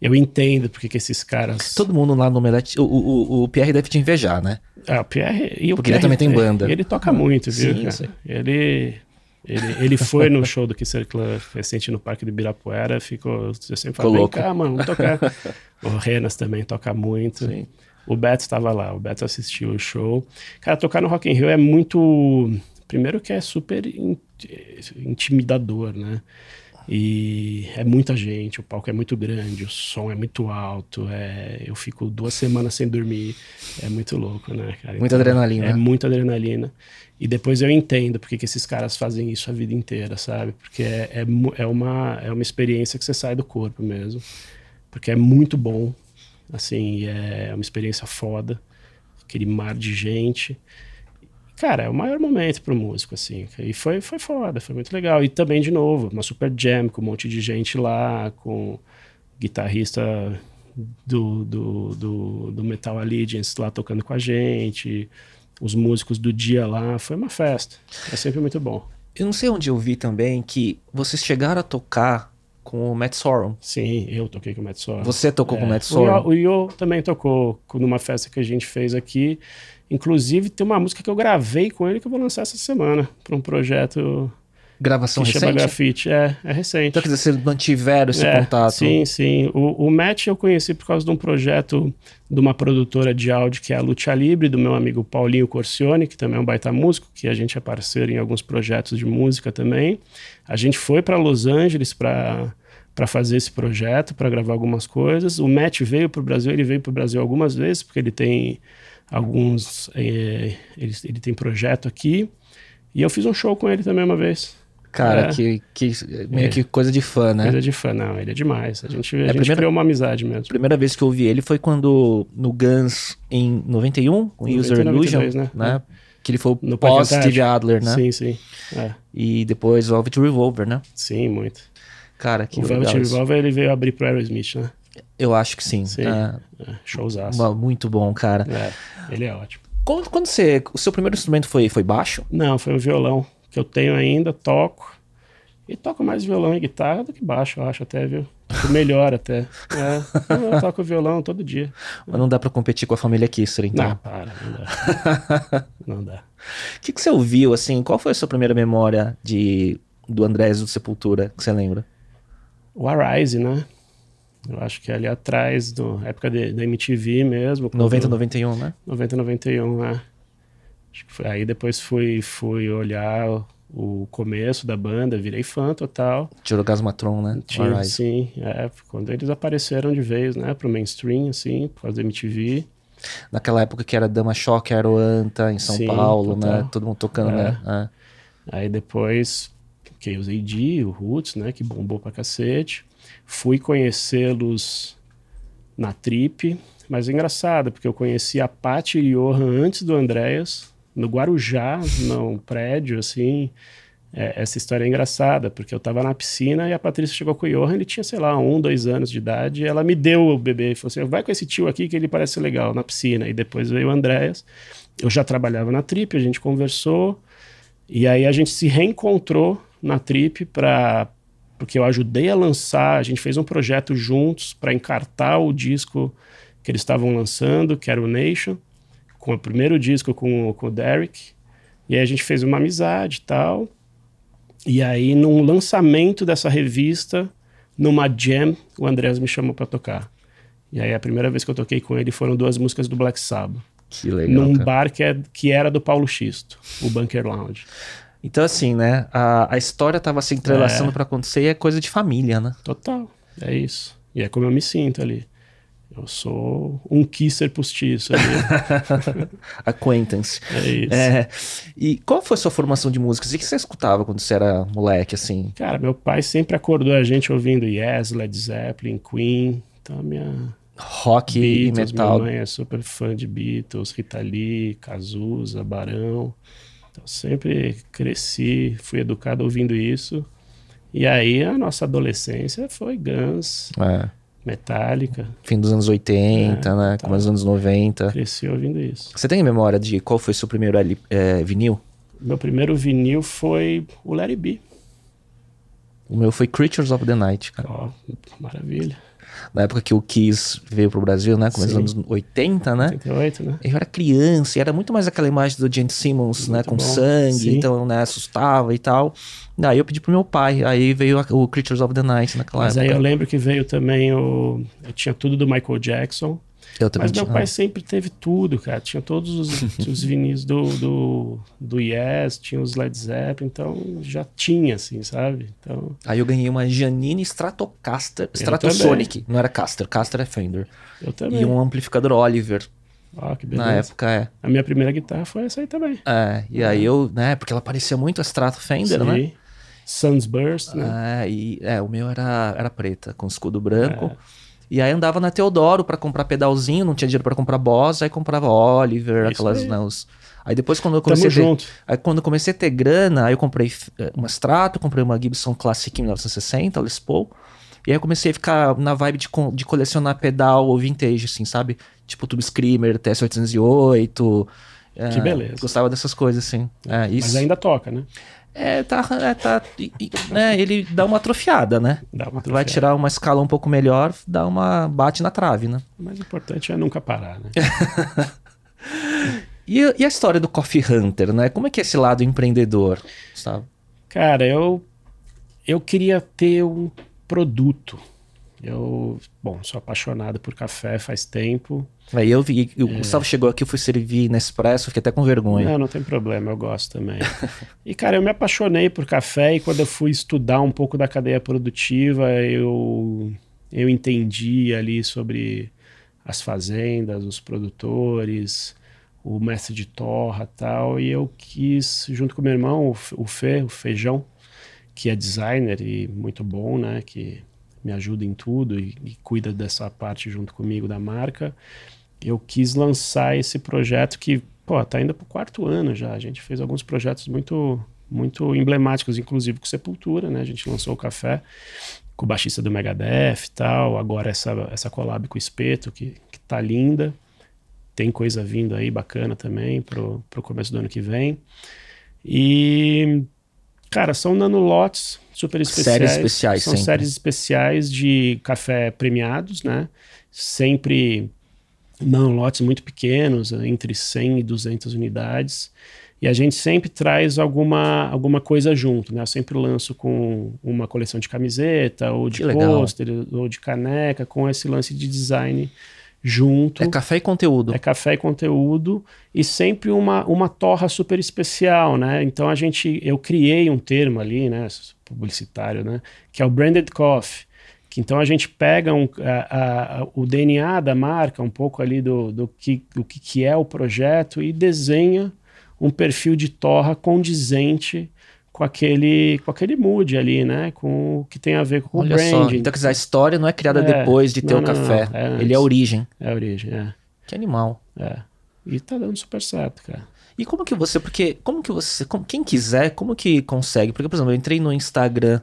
Speaker 2: eu entendo porque que esses caras.
Speaker 1: Todo mundo lá no Omelete, o, o, o Pierre deve te invejar, né?
Speaker 2: É, o Pierre e o
Speaker 1: Porque ele
Speaker 2: Pierre,
Speaker 1: também tem banda.
Speaker 2: Ele toca muito, viu?
Speaker 1: Sim,
Speaker 2: cara?
Speaker 1: sim.
Speaker 2: Ele, ele, ele foi no show do Kisser Club recente no Parque do Ibirapuera, ficou. Eu sempre falo, vem cá, mano, vamos tocar. o Renas também toca muito.
Speaker 1: Sim.
Speaker 2: O Beto estava lá, o Beto assistiu o show. Cara, tocar no Rock in Rio é muito. Primeiro que é super in- intimidador, né? E é muita gente, o palco é muito grande, o som é muito alto, é... eu fico duas semanas sem dormir, é muito louco, né, cara?
Speaker 1: Muita adrenalina.
Speaker 2: É muita adrenalina. E depois eu entendo porque que esses caras fazem isso a vida inteira, sabe? Porque é, é, é, uma, é uma experiência que você sai do corpo mesmo. Porque é muito bom, assim, é uma experiência foda. Aquele mar de gente. Cara, é o maior momento pro músico, assim. E foi, foi foda, foi muito legal. E também, de novo, uma super jam com um monte de gente lá, com guitarrista do, do, do, do Metal Allegiance lá tocando com a gente, os músicos do dia lá. Foi uma festa. É sempre muito bom.
Speaker 1: Eu não sei onde eu vi também que vocês chegaram a tocar com o Matt Sorum.
Speaker 2: Sim, eu toquei com o Matt Sorum.
Speaker 1: Você tocou com o Matt
Speaker 2: O
Speaker 1: Sorum?
Speaker 2: Yo, o Yo também tocou co- numa festa que a gente fez aqui. Inclusive, tem uma música que eu gravei com ele que eu vou lançar essa semana para um projeto
Speaker 1: Gravação
Speaker 2: que chama
Speaker 1: recente?
Speaker 2: Grafite. É, é recente.
Speaker 1: Então, quer dizer, vocês mantiveram esse
Speaker 2: É,
Speaker 1: contato.
Speaker 2: Sim, sim. O, o Matt eu conheci por causa de um projeto de uma produtora de áudio que é a Lucha Libre, do meu amigo Paulinho Corcione, que também é um baita músico, que a gente é parceiro em alguns projetos de música também. A gente foi para Los Angeles para para fazer esse projeto, para gravar algumas coisas. O Matt veio para o Brasil, ele veio para o Brasil algumas vezes, porque ele tem alguns. eh, ele, ele tem projeto aqui. E eu fiz um show com ele também uma vez.
Speaker 1: Cara,
Speaker 2: É.
Speaker 1: que, que meio
Speaker 2: É.
Speaker 1: que coisa de fã, né?
Speaker 2: Coisa de fã, não, ele é demais. A gente, a gente
Speaker 1: primeira-
Speaker 2: criou uma amizade mesmo.
Speaker 1: A primeira vez que eu ouvi ele foi quando no Guns em 91, com
Speaker 2: 90,
Speaker 1: User Illusion,
Speaker 2: 92,
Speaker 1: né?
Speaker 2: né?
Speaker 1: Que ele foi o
Speaker 2: No
Speaker 1: pós Steve. Adler, né?
Speaker 2: Sim, sim. É,
Speaker 1: E depois Velvet Revolver, né?
Speaker 2: sim, muito.
Speaker 1: Cara, que
Speaker 2: o Velvet. Revolver ele veio abrir pro Aerosmith, né?
Speaker 1: Eu acho que sim.
Speaker 2: Sim.
Speaker 1: É,
Speaker 2: É, showzaço.
Speaker 1: muito bom, cara.
Speaker 2: É, ele é ótimo.
Speaker 1: Quando, quando você. O seu primeiro instrumento foi, foi baixo?
Speaker 2: Não, foi um violão que eu tenho ainda, toco. E toco mais violão e guitarra do que baixo, eu acho até, viu? Melhor até. É, eu toco violão todo dia.
Speaker 1: Mas não dá pra competir com a família Kisser, então.
Speaker 2: Não, para, não dá. não dá.
Speaker 1: O que, que você ouviu, assim? Qual foi a sua primeira memória de, do Andrés do Sepultura, que você lembra?
Speaker 2: O Arise, né? Eu acho que é ali atrás, do, época de- da MTV mesmo. quando-
Speaker 1: 90, 91, né?
Speaker 2: 90, 91, né? Aí depois fui, fui olhar o começo da banda, virei fã total.
Speaker 1: Tirou Gasmatron, né?
Speaker 2: Right. sim, é, quando eles apareceram de vez, né, pro mainstream, assim, por causa da MTV.
Speaker 1: Naquela época que era Dama Shock, era o Anta em São sim, Paulo, né? total. né? Todo mundo tocando, é. né?
Speaker 2: É. Aí depois, que eu usei D, o Roots, né, que bombou pra cacete. Fui conhecê-los na Trip, mas é engraçado, porque eu conheci a Paty e Johan antes do Andréas, no Guarujá, num prédio, assim. É, essa história é engraçada, porque eu tava na piscina e a Patrícia chegou com o Johan, ele tinha, sei lá, um, dois anos de idade, e ela me deu o bebê e falou assim: vai com esse tio aqui que ele parece legal na piscina. E depois veio o Andréas. Eu já trabalhava na Trip, a gente conversou, e aí a gente se reencontrou na Trip para porque eu ajudei a lançar, a gente fez um projeto juntos para encartar o disco que eles estavam lançando, que era o Nation, com o primeiro disco com, com o Derek. E aí a gente fez uma amizade e tal. E aí, num lançamento dessa revista, numa jam, o Andrés me chamou para tocar. E aí, a primeira vez que eu toquei com ele foram duas músicas do Black Sabbath.
Speaker 1: Que legal.
Speaker 2: Num cara. bar que, é, que era do Paulo Xisto, o Bunker Lounge.
Speaker 1: Então, assim, né? A, a história tava se entrelaçando é. para acontecer e é coisa de família, né?
Speaker 2: Total. É isso. E é como eu me sinto ali. Eu sou um kisser postiço.
Speaker 1: Acquaintance.
Speaker 2: É isso. É,
Speaker 1: e qual foi a sua formação de música? O que você escutava quando você era moleque, assim?
Speaker 2: Cara, meu pai sempre acordou a gente ouvindo Yes, Led Zeppelin, Queen. Então, minha...
Speaker 1: Rock Beatles,
Speaker 2: e metal. Minha mãe é super fã de Beatles, Rita Lee, Cazuza, Barão. Então, sempre cresci, fui educado ouvindo isso. E aí, a nossa adolescência foi Guns. É. Metallica.
Speaker 1: Fim dos anos 80, é, né? Tá. Começo dos anos 90.
Speaker 2: Cresci ouvindo isso.
Speaker 1: Você tem memória de qual foi seu primeiro é, vinil?
Speaker 2: Meu primeiro vinil foi o Larry B.
Speaker 1: O meu foi Creatures of the Night, cara.
Speaker 2: Ó, oh, maravilha
Speaker 1: na época que o Kiss veio pro Brasil, né? Começo dos anos 80, né?
Speaker 2: 88, né?
Speaker 1: Eu era criança e era muito mais aquela imagem do Gene Simmons, né? muito né? Com bom. sangue, Sim. então, né? Assustava e tal. Aí eu pedi pro meu pai, aí veio o Creatures of the Night naquela
Speaker 2: Mas
Speaker 1: época.
Speaker 2: Mas aí eu lembro que veio também o... Eu tinha tudo do Michael Jackson.
Speaker 1: Eu também
Speaker 2: Mas meu pai sempre teve tudo, cara. Tinha todos os, os vinis do, do, do Yes, tinha os Led Zeppelin, então já tinha, assim, sabe? Então...
Speaker 1: Aí eu ganhei uma Janine Stratocaster, Stratosonic. Não era Caster, Caster é Fender.
Speaker 2: Eu também.
Speaker 1: E um amplificador Oliver.
Speaker 2: Ah, que beleza.
Speaker 1: Na época, é.
Speaker 2: A minha primeira guitarra foi essa aí também.
Speaker 1: É, e aí eu, né, porque ela parecia muito a Strato Fender, Sim. né?
Speaker 2: Sunsburst, né?
Speaker 1: É, e, é, o meu era, era preta, com escudo branco. É. E aí andava na Teodoro para comprar pedalzinho, não tinha dinheiro para comprar Boss, aí comprava Oliver, Isso aquelas, aí. Né, aí depois quando eu comecei
Speaker 2: Tamo a ter,
Speaker 1: aí quando eu comecei a ter grana, aí eu comprei eh, uma Strato, comprei uma Gibson Classic 1960, Les Paul. E aí eu comecei a ficar na vibe de, de colecionar pedal ou vintage, assim, sabe? Tipo Tube Screamer, TS-808.
Speaker 2: Que é, beleza.
Speaker 1: Gostava dessas coisas, assim. É, isso.
Speaker 2: Mas ainda toca, né?
Speaker 1: É, tá, é, tá né, ele dá uma atrofiada, né?
Speaker 2: Dá uma atrofiada.
Speaker 1: Vai tirar uma escala um pouco melhor, dá uma bate na trave, né?
Speaker 2: O mais importante é nunca parar, né?
Speaker 1: e, e, a história do Coffee Hunter, né? Como é que é esse lado empreendedor, sabe?
Speaker 2: Cara, eu eu queria ter um produto. Eu, bom, sou apaixonado por café faz tempo.
Speaker 1: Aí eu vi, o é. Gustavo chegou aqui, eu fui servir Nespresso, fiquei até com vergonha.
Speaker 2: Não, não tem problema, eu gosto também. e cara, eu me apaixonei por café e quando eu fui estudar um pouco da cadeia produtiva, eu, eu entendi ali sobre as fazendas, os produtores, o mestre de torra tal, e eu quis, junto com meu irmão, o Fê, o Feijão, que é designer e muito bom, né, que me ajuda em tudo e, e cuida dessa parte junto comigo da marca, eu quis lançar esse projeto que, pô, tá indo pro quarto ano já. A gente fez alguns projetos muito muito emblemáticos, inclusive com Sepultura, né? A gente lançou o café com o baixista do Megadeth e tal. Agora essa, essa collab com o Espeto, que, que tá linda. Tem coisa vindo aí bacana também pro, pro começo do ano que vem. E, cara, são nanolotes super especiais.
Speaker 1: Séries especiais,
Speaker 2: São
Speaker 1: sempre.
Speaker 2: séries especiais de café premiados, né? Sempre não, lotes muito pequenos, entre 100 e 200 unidades. E a gente sempre traz alguma, alguma coisa junto, né? Eu sempre lanço com uma coleção de camiseta, ou de pôster, ou de caneca, com esse lance de design junto.
Speaker 1: É café e conteúdo.
Speaker 2: É café e conteúdo e sempre uma, uma torra super especial, né? Então a gente, eu criei um termo ali, né, publicitário, né, que é o branded coffee. Que então a gente pega um, a, a, o DNA da marca, um pouco ali do, do, que, do que, que é o projeto e desenha um perfil de torra condizente com aquele, com aquele mood ali, né? Com o que tem a ver com
Speaker 1: Olha
Speaker 2: o branding.
Speaker 1: Só. Então, quer dizer, a história não é criada
Speaker 2: É.
Speaker 1: depois de ter
Speaker 2: Não,
Speaker 1: o café.
Speaker 2: não. É
Speaker 1: Ele é a origem.
Speaker 2: É a origem, é.
Speaker 1: Que animal.
Speaker 2: é. E tá dando super certo, cara.
Speaker 1: E como que você, porque como que você, como- quem quiser, como que consegue? Porque, por exemplo, eu entrei no Instagram,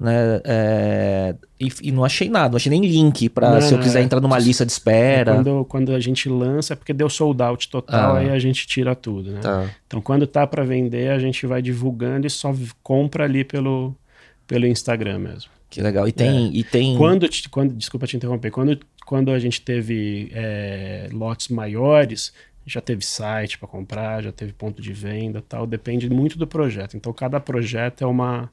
Speaker 1: né, é, e, e não achei nada, não achei nem link
Speaker 2: Não,
Speaker 1: se eu
Speaker 2: não,
Speaker 1: quiser
Speaker 2: é.
Speaker 1: entrar numa lista de espera.
Speaker 2: Quando, quando a gente lança, é porque deu sold out total,
Speaker 1: Ah.
Speaker 2: aí a gente tira tudo, né?
Speaker 1: Tá.
Speaker 2: Então, quando tá para vender, a gente vai divulgando e só compra ali pelo, pelo Instagram mesmo.
Speaker 1: Que legal. E tem, e tem.
Speaker 2: É. Quando, quando, desculpa te interromper, quando, quando a gente teve é, lotes maiores, já teve site para comprar, já teve ponto de venda tal, depende muito do projeto. Então, cada projeto é uma,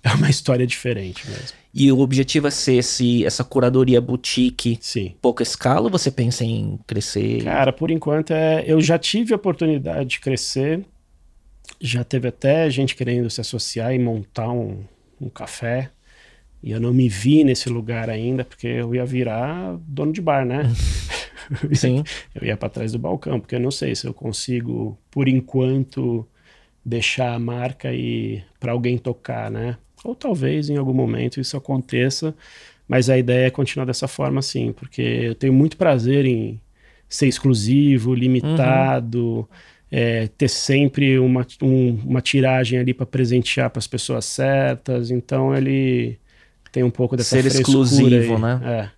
Speaker 2: é uma história diferente mesmo.
Speaker 1: E o objetivo é ser esse, essa curadoria boutique
Speaker 2: Sim.
Speaker 1: pouca escala ou você pensa em crescer?
Speaker 2: Cara, por enquanto é, eu já tive a oportunidade de crescer, já teve até gente querendo se associar e montar um, um café. E eu não me vi nesse lugar ainda, porque eu ia virar dono de bar, né?
Speaker 1: Sim.
Speaker 2: eu ia para trás do balcão, porque eu não sei se eu consigo, por enquanto, deixar a marca e para alguém tocar, né? Ou talvez em algum momento isso aconteça, mas a ideia é continuar dessa forma, sim, porque eu tenho muito prazer em ser exclusivo, limitado, é, ter sempre uma, um- uma tiragem ali para presentear para as pessoas certas. Então ele tem um pouco dessa
Speaker 1: Ser exclusivo,
Speaker 2: aí.
Speaker 1: né?
Speaker 2: É.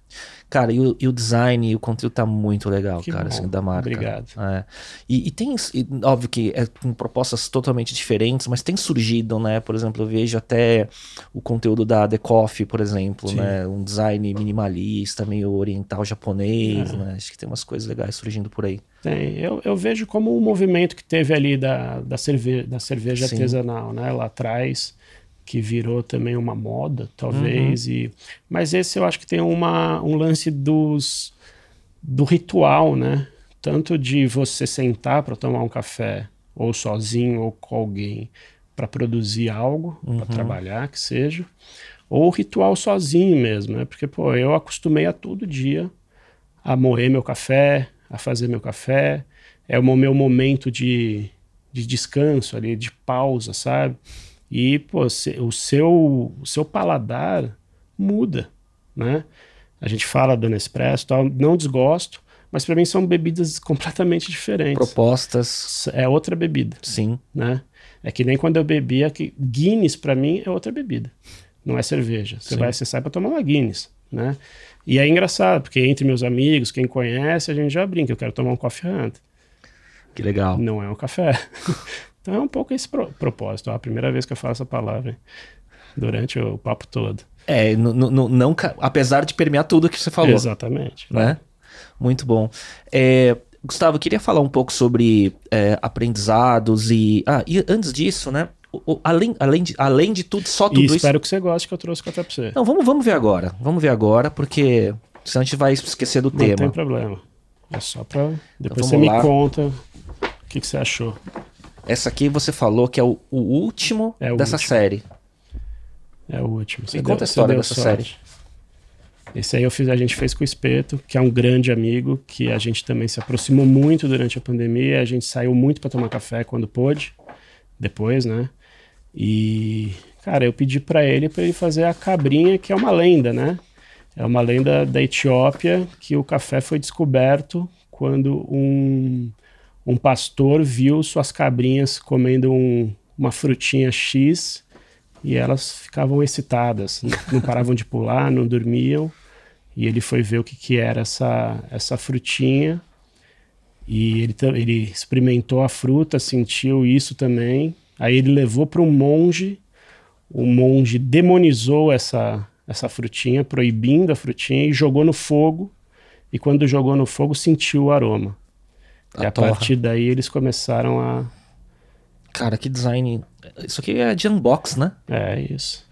Speaker 1: Cara, e o, e o design e o conteúdo tá muito legal,
Speaker 2: Que
Speaker 1: cara,
Speaker 2: bom.
Speaker 1: assim, da marca.
Speaker 2: Obrigado.
Speaker 1: É. E, e tem, e, óbvio que é com propostas totalmente diferentes, mas tem surgido, né? Por exemplo, eu vejo até o conteúdo da The Coffee, por exemplo,
Speaker 2: Sim.
Speaker 1: né? Um design minimalista, meio oriental japonês,
Speaker 2: É.
Speaker 1: né? Acho que tem umas coisas legais surgindo por aí.
Speaker 2: Tem. Eu, eu vejo como um movimento que teve ali da, da, cerve da cerveja
Speaker 1: Sim.
Speaker 2: artesanal, né? Lá atrás, que virou também uma moda, talvez.
Speaker 1: Uhum.
Speaker 2: E, mas esse eu acho que tem uma, um lance dos, do ritual, né? Tanto de você sentar para tomar um café, ou sozinho, ou com alguém, para produzir algo,
Speaker 1: Uhum.
Speaker 2: para trabalhar, que seja. Ou o ritual sozinho mesmo, né? Porque, pô, eu acostumei a todo dia a moer meu café, a fazer meu café. É o meu momento de, de descanso ali, de pausa, sabe? E, pô, o seu, o seu paladar muda, né? A gente fala do Nespresso, tal, não desgosto, mas para mim são bebidas completamente diferentes.
Speaker 1: Propostas,
Speaker 2: É outra bebida,
Speaker 1: sim.
Speaker 2: né? É que nem quando eu bebia, que Guinness para mim é outra bebida, não é cerveja. Você
Speaker 1: Sim.
Speaker 2: vai, você sai para tomar uma Guinness, né? E é engraçado, porque entre meus amigos, quem conhece, a gente já brinca, eu quero tomar um Coffee Hunt.
Speaker 1: Que legal.
Speaker 2: Não é um café. então é um pouco esse pro- propósito. Ó, a primeira vez que eu falo essa palavra durante o papo todo.
Speaker 1: É, não, apesar de permear tudo que você falou.
Speaker 2: Exatamente.
Speaker 1: né? Muito bom. É, Gustavo, eu queria falar um pouco sobre é, aprendizados e. Ah, e antes disso, né? o- o- além, além, de, além de tudo, só tudo
Speaker 2: E
Speaker 1: isso.
Speaker 2: espero que você goste que eu trouxe café pra você.
Speaker 1: Não, vamos, vamos ver agora. Vamos ver agora, porque senão a gente vai esquecer do
Speaker 2: Não tem
Speaker 1: tema.
Speaker 2: problema. É só pra. Depois
Speaker 1: vamos
Speaker 2: você me
Speaker 1: lá.
Speaker 2: conta o que, que você achou.
Speaker 1: Essa aqui você falou que é o, o último
Speaker 2: É o
Speaker 1: dessa
Speaker 2: último.
Speaker 1: série.
Speaker 2: É o último. Você
Speaker 1: Me conta a história
Speaker 2: deu
Speaker 1: dessa
Speaker 2: sorte. Esse aí eu fiz, a gente fez com o Espeto, que é um grande amigo, que a gente também se aproximou muito durante a pandemia. A gente saiu muito para tomar café quando pôde, depois, né? E, cara, eu pedi para ele para ele fazer a cabrinha, que é uma lenda, né? É uma lenda da Etiópia que o café foi descoberto quando um, um pastor viu suas cabrinhas comendo um- uma frutinha X e elas ficavam excitadas, não paravam de pular, não dormiam. E ele foi ver o que, que era essa, essa frutinha. E ele, ele experimentou a fruta, sentiu isso também. Aí ele levou para um monge. O monge demonizou essa, essa frutinha, proibindo a frutinha, e jogou no fogo. E quando jogou no fogo, sentiu o aroma.
Speaker 1: A
Speaker 2: e a partir daí eles começaram a.
Speaker 1: Cara, que design. Isso aqui é de unbox, né?
Speaker 2: É isso.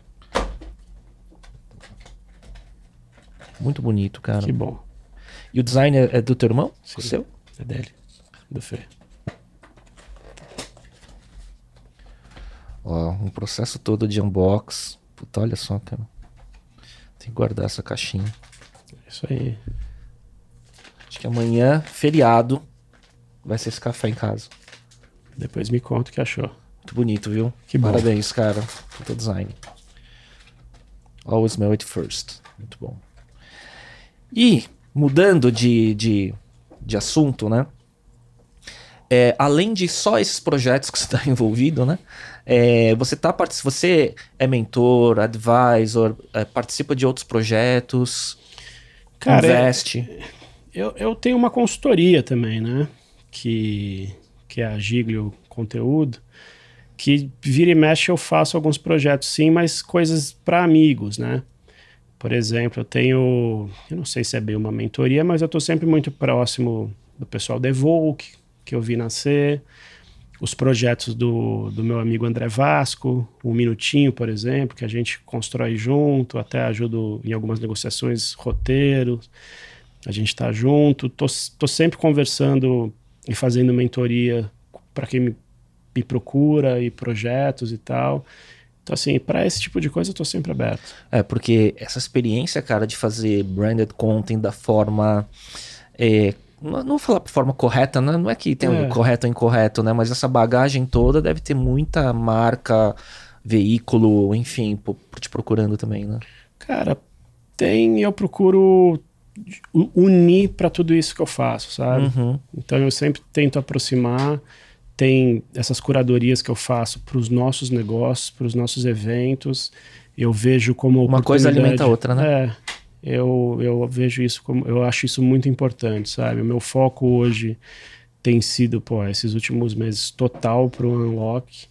Speaker 1: Muito bonito, cara.
Speaker 2: Que bom.
Speaker 1: E o design é, é do teu irmão?
Speaker 2: Sim.
Speaker 1: O seu?
Speaker 2: É dele, do Fê.
Speaker 1: Ó, um processo todo de unbox. Puta, olha só, cara. Tem que guardar essa caixinha.
Speaker 2: Isso aí.
Speaker 1: Acho que amanhã, feriado, vai ser esse café em casa.
Speaker 2: Depois me conta o que achou.
Speaker 1: Muito bonito, viu?
Speaker 2: Que bom.
Speaker 1: Parabéns, cara. Puta design. Always smell it first. Muito bom. E, mudando de, de, de assunto, né? É, além de só esses projetos que você está envolvido, né? É, você, tá, você é mentor, advisor, é, participa de outros projetos,
Speaker 2: Cara, é-
Speaker 1: investe.
Speaker 2: Eu, eu tenho uma consultoria também, né? Que, que é a Giglio Conteúdo. Que vira e mexe eu faço alguns projetos sim, mas coisas para amigos, né? Por exemplo, eu tenho. Eu não sei se é bem uma mentoria, mas eu estou sempre muito próximo do pessoal da Evoke, que eu vi nascer. Os projetos do, do meu amigo André Vasco, o Minutinho, por exemplo, que a gente constrói junto, até ajudo em algumas negociações, roteiros a gente está junto, tô, tô sempre conversando e fazendo mentoria para quem me, me procura e projetos e tal. Então, assim, para esse tipo de coisa eu tô sempre aberto.
Speaker 1: É, porque essa experiência, cara, de fazer branded content da forma. é, não vou falar de forma correta, né? não é que tem um
Speaker 2: É.
Speaker 1: correto ou incorreto, né? Mas essa bagagem toda deve ter muita marca, veículo, enfim, te procurando também, né?
Speaker 2: Cara, tem, eu procuro unir para tudo isso que eu faço, sabe?
Speaker 1: Uhum.
Speaker 2: Então eu sempre tento aproximar. Tem essas curadorias que eu faço para os nossos negócios, para os nossos eventos. Eu vejo como
Speaker 1: Uma coisa alimenta a outra, né?
Speaker 2: É. Eu, eu vejo isso como. Eu acho isso muito importante, sabe? O meu foco hoje tem sido, pô, esses últimos meses total para o Unlock.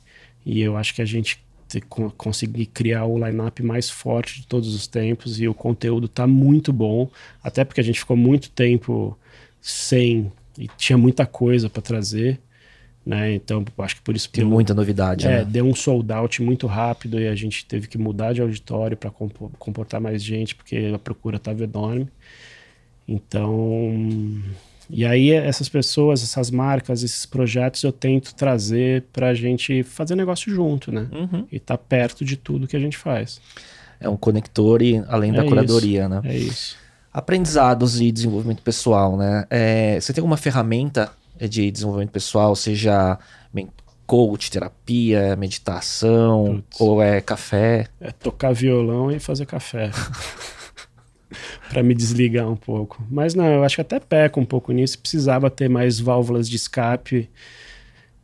Speaker 2: E eu acho que a gente te- con- conseguir criar o line-up mais forte de todos os tempos e o conteúdo tá muito bom, até porque a gente ficou muito tempo sem e tinha muita coisa para trazer, né? Então, acho que por isso
Speaker 1: Tem
Speaker 2: deu-
Speaker 1: muita novidade,
Speaker 2: é,
Speaker 1: né?
Speaker 2: deu um sold out muito rápido e a gente teve que mudar de auditório para comportar mais gente, porque a procura estava enorme. Então, e aí essas pessoas, essas marcas, esses projetos eu tento trazer para a gente fazer negócio junto, né?
Speaker 1: Uhum.
Speaker 2: E tá perto de tudo que a gente faz.
Speaker 1: É um conector e além da
Speaker 2: É
Speaker 1: curadoria, né?
Speaker 2: É isso.
Speaker 1: Aprendizados e desenvolvimento pessoal, né? É, você tem alguma ferramenta de desenvolvimento pessoal, seja coach, terapia, meditação,
Speaker 2: Putz.
Speaker 1: ou é café?
Speaker 2: É tocar violão e fazer café. para me desligar um pouco. Mas não, eu acho que até peco um pouco nisso. Precisava ter mais válvulas de escape.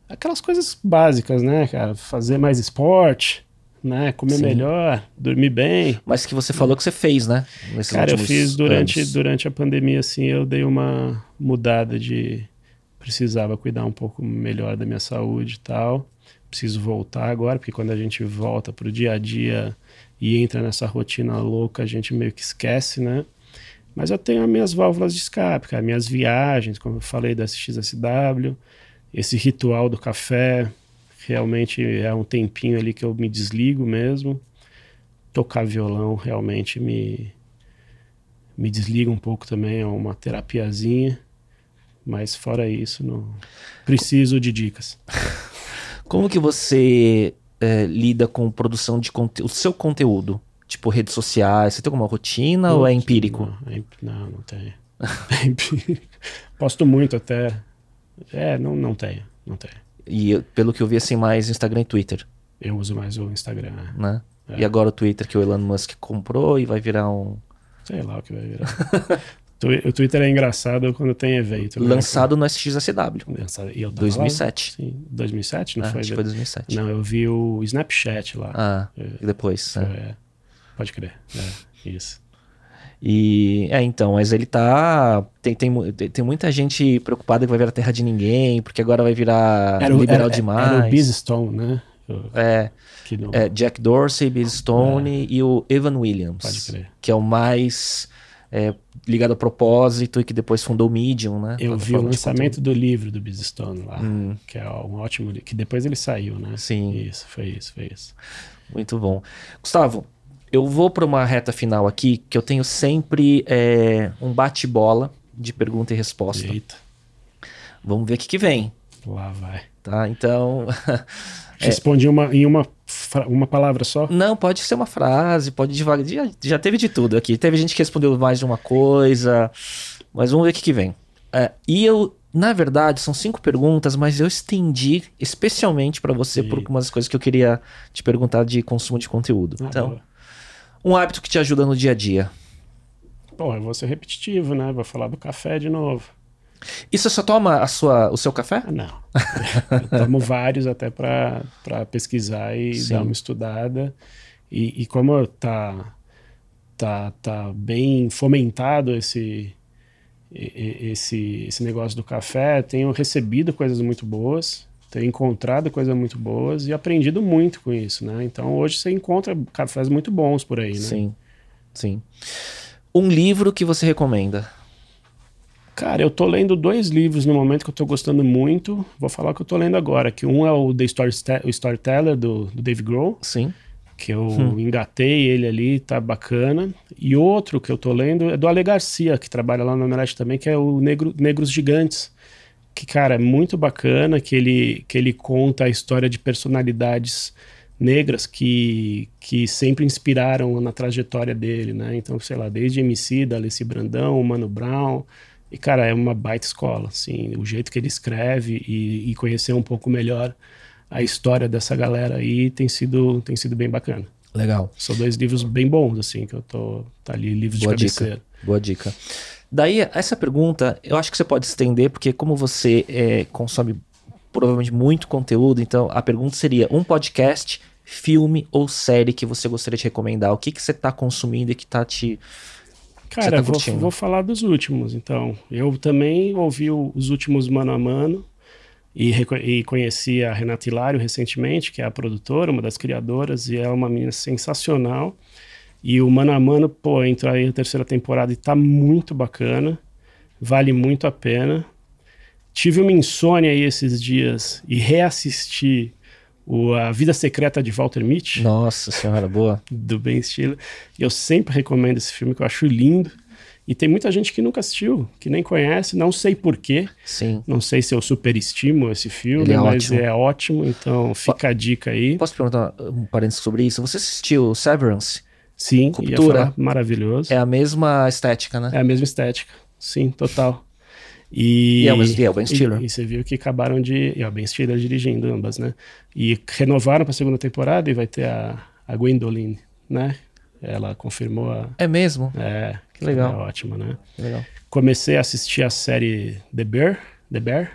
Speaker 2: Aquelas coisas básicas, né, cara? Fazer mais esporte, né? Comer
Speaker 1: Sim.
Speaker 2: melhor, dormir bem.
Speaker 1: Mas que você falou que você fez, né? Nesses
Speaker 2: Cara, eu fiz durante,
Speaker 1: anos.
Speaker 2: durante a pandemia, assim, eu dei uma mudada de. Precisava cuidar um pouco melhor da minha saúde e tal. Preciso voltar agora, porque quando a gente volta pro dia a dia e entra nessa rotina louca, a gente meio que esquece, né? Mas eu tenho as minhas válvulas de escape, cara, minhas viagens, como eu falei da SXSW, esse ritual do café, realmente é um tempinho ali que eu me desligo mesmo. Tocar violão realmente me, me desliga um pouco também, é uma terapiazinha. Mas fora isso, não preciso de dicas.
Speaker 1: Como que você é, lida com produção de conteúdo, o seu conteúdo? Tipo, redes sociais, você tem alguma rotina ou é empírico?
Speaker 2: Não, é não, não tenho. É empírico. Posto muito até. É, não, não tenho, não tenho.
Speaker 1: E pelo que eu vi, assim, mais Instagram e Twitter,
Speaker 2: Eu uso mais o Instagram. né?
Speaker 1: né?
Speaker 2: É.
Speaker 1: E agora o Twitter que o Elon Musk comprou e vai virar um...
Speaker 2: Sei lá o que vai virar. O Twitter é engraçado quando tem evento. né?
Speaker 1: Lançado no SXSW,
Speaker 2: Lançado- e eu tava
Speaker 1: 2007.
Speaker 2: Lá, sim, 2007, não
Speaker 1: Ah,
Speaker 2: foi?
Speaker 1: acho que foi 2007.
Speaker 2: Não, eu vi o Snapchat lá.
Speaker 1: Ah,
Speaker 2: É.
Speaker 1: e depois,
Speaker 2: Foi,
Speaker 1: né?
Speaker 2: é. Pode crer. É, isso.
Speaker 1: E é, então, mas ele tá. Tem, tem, tem muita gente preocupada que vai virar terra de ninguém, porque agora vai virar
Speaker 2: Era o-
Speaker 1: liberal
Speaker 2: era-
Speaker 1: demais.
Speaker 2: Era o Biz Stone, né?
Speaker 1: É,
Speaker 2: não-
Speaker 1: é, Jack Dorsey, Biz Stone e o Evan Williams.
Speaker 2: Pode crer.
Speaker 1: Que é o mais é, ligado a propósito e que depois fundou o Medium, né?
Speaker 2: Eu vi o lançamento do livro do Biz Stone lá,
Speaker 1: Hum.
Speaker 2: que é um ótimo livro, que depois ele saiu, né?
Speaker 1: Sim.
Speaker 2: Isso, foi isso, foi isso.
Speaker 1: Muito bom. Gustavo, eu vou para uma reta final aqui que eu tenho sempre é, um bate-bola de pergunta e resposta.
Speaker 2: Eita,
Speaker 1: Vamos ver o que, que vem,
Speaker 2: lá vai.
Speaker 1: tá? Então,
Speaker 2: Respondi uma, em uma, uma palavra só?
Speaker 1: não, pode ser uma frase, pode devagar. Já, já teve de tudo aqui. Teve gente que respondeu mais de uma coisa, mas vamos ver o que, que vem. É, e eu, na verdade, são cinco perguntas, mas eu estendi especialmente para você por
Speaker 2: Eita.
Speaker 1: umas coisas que eu queria te perguntar de consumo de conteúdo.
Speaker 2: Ah,
Speaker 1: então,
Speaker 2: boa.
Speaker 1: Um hábito que te ajuda no dia a dia.
Speaker 2: Bom, eu vou ser repetitivo, né? Vou falar do café de novo.
Speaker 1: E você só toma a sua, o seu café?
Speaker 2: Ah, não. eu tomo vários até para pesquisar e
Speaker 1: Sim.
Speaker 2: dar uma estudada. E, e como tá, tá, tá bem fomentado esse, esse, esse negócio do café, tenho recebido coisas muito boas, tenho encontrado coisas muito boas e aprendido muito com isso, né? Então hoje você encontra cafés muito bons por aí, né?
Speaker 1: Sim, sim. Um livro que você recomenda?
Speaker 2: Cara, eu tô lendo dois livros no momento que eu tô gostando muito. Vou falar o que eu tô lendo agora, que um é o The Storyteller, do, do Dave Grohl,
Speaker 1: Sim.
Speaker 2: que eu engatei ele ali, tá bacana. E outro que eu tô lendo é do Ale Garcia, que trabalha lá na Omelete também, que é o Negro, Negros Gigantes. Que, cara, é muito bacana, que ele, que ele conta a história de personalidades negras que, que sempre inspiraram na trajetória dele, né? Então, sei lá, desde MC, da Alessi Brandão, Mano Brown... E, cara, é uma baita escola, assim, o jeito que ele escreve e, e conhecer um pouco melhor a história dessa galera aí tem sido, tem sido bem bacana.
Speaker 1: Legal.
Speaker 2: São dois livros bem bons, assim, que eu tô tá ali, livros
Speaker 1: Boa
Speaker 2: de
Speaker 1: dica.
Speaker 2: cabeceira.
Speaker 1: Boa dica. Daí, essa pergunta, eu acho que você pode estender, porque como você é, consome provavelmente muito conteúdo, então a pergunta seria um podcast, filme ou série que você gostaria de recomendar? O que, que você está consumindo e que tá te...
Speaker 2: Cara,
Speaker 1: tá
Speaker 2: vou, vou falar dos últimos, então. Eu também ouvi o- os últimos Mano a Mano e, e conheci a Renata Hilário recentemente, que é a produtora, uma das criadoras, e ela é uma menina sensacional. E o Mano a Mano, pô, entrou aí a terceira temporada e tá muito bacana, vale muito a pena. Tive uma insônia aí esses dias e reassisti o A Vida Secreta de Walter Mitty
Speaker 1: Nossa senhora, boa.
Speaker 2: do Ben Stiller. E eu sempre recomendo esse filme, que eu acho lindo. E tem muita gente que nunca assistiu, que nem conhece, não sei porquê.
Speaker 1: Sim.
Speaker 2: Não sei se eu superestimo esse filme,
Speaker 1: é
Speaker 2: mas
Speaker 1: ótimo.
Speaker 2: é ótimo, então fica a dica aí.
Speaker 1: Posso perguntar um parênteses sobre isso? Você assistiu Severance?
Speaker 2: Sim,
Speaker 1: Cultura.
Speaker 2: maravilhoso.
Speaker 1: É a mesma estética, né?
Speaker 2: É a mesma estética, sim, total. E,
Speaker 1: E é o e é o Ben
Speaker 2: e-
Speaker 1: Stiller.
Speaker 2: E, você viu que acabaram de. E é o Ben Stiller dirigindo ambas, né? E renovaram para a segunda temporada e vai ter a, a Gwendoline, né? Ela confirmou a.
Speaker 1: É mesmo?
Speaker 2: É,
Speaker 1: Que legal.
Speaker 2: É ótima, né?
Speaker 1: Que Legal.
Speaker 2: Comecei a assistir a série The Bear, The Bear,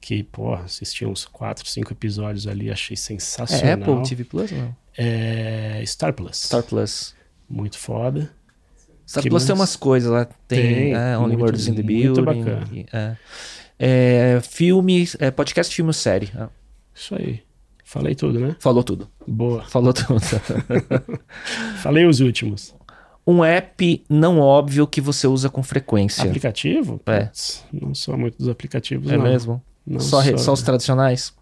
Speaker 2: que, pô, assisti uns 4, 5 episódios ali, achei
Speaker 1: É
Speaker 2: sensacional.
Speaker 1: Apple TV Plus não?
Speaker 2: É Star Plus.
Speaker 1: Star Plus.
Speaker 2: Muito foda.
Speaker 1: Star
Speaker 2: Que
Speaker 1: Plus tem
Speaker 2: mais?
Speaker 1: umas coisas lá. Tem,
Speaker 2: Tem,
Speaker 1: é, Only
Speaker 2: muito-
Speaker 1: Murders in the
Speaker 2: muito
Speaker 1: Building.
Speaker 2: bacana.
Speaker 1: e- é. É, filme, é, podcast, filme ou série. Ah,
Speaker 2: Isso aí. Falei tudo, né?
Speaker 1: falou tudo.
Speaker 2: Boa.
Speaker 1: Falou tudo.
Speaker 2: Falei os últimos.
Speaker 1: um app não óbvio que você usa com frequência.
Speaker 2: Aplicativo?
Speaker 1: É.
Speaker 2: Não sou muito dos aplicativos,
Speaker 1: É
Speaker 2: não.
Speaker 1: mesmo?
Speaker 2: Não
Speaker 1: Só,
Speaker 2: sou,
Speaker 1: só os tradicionais?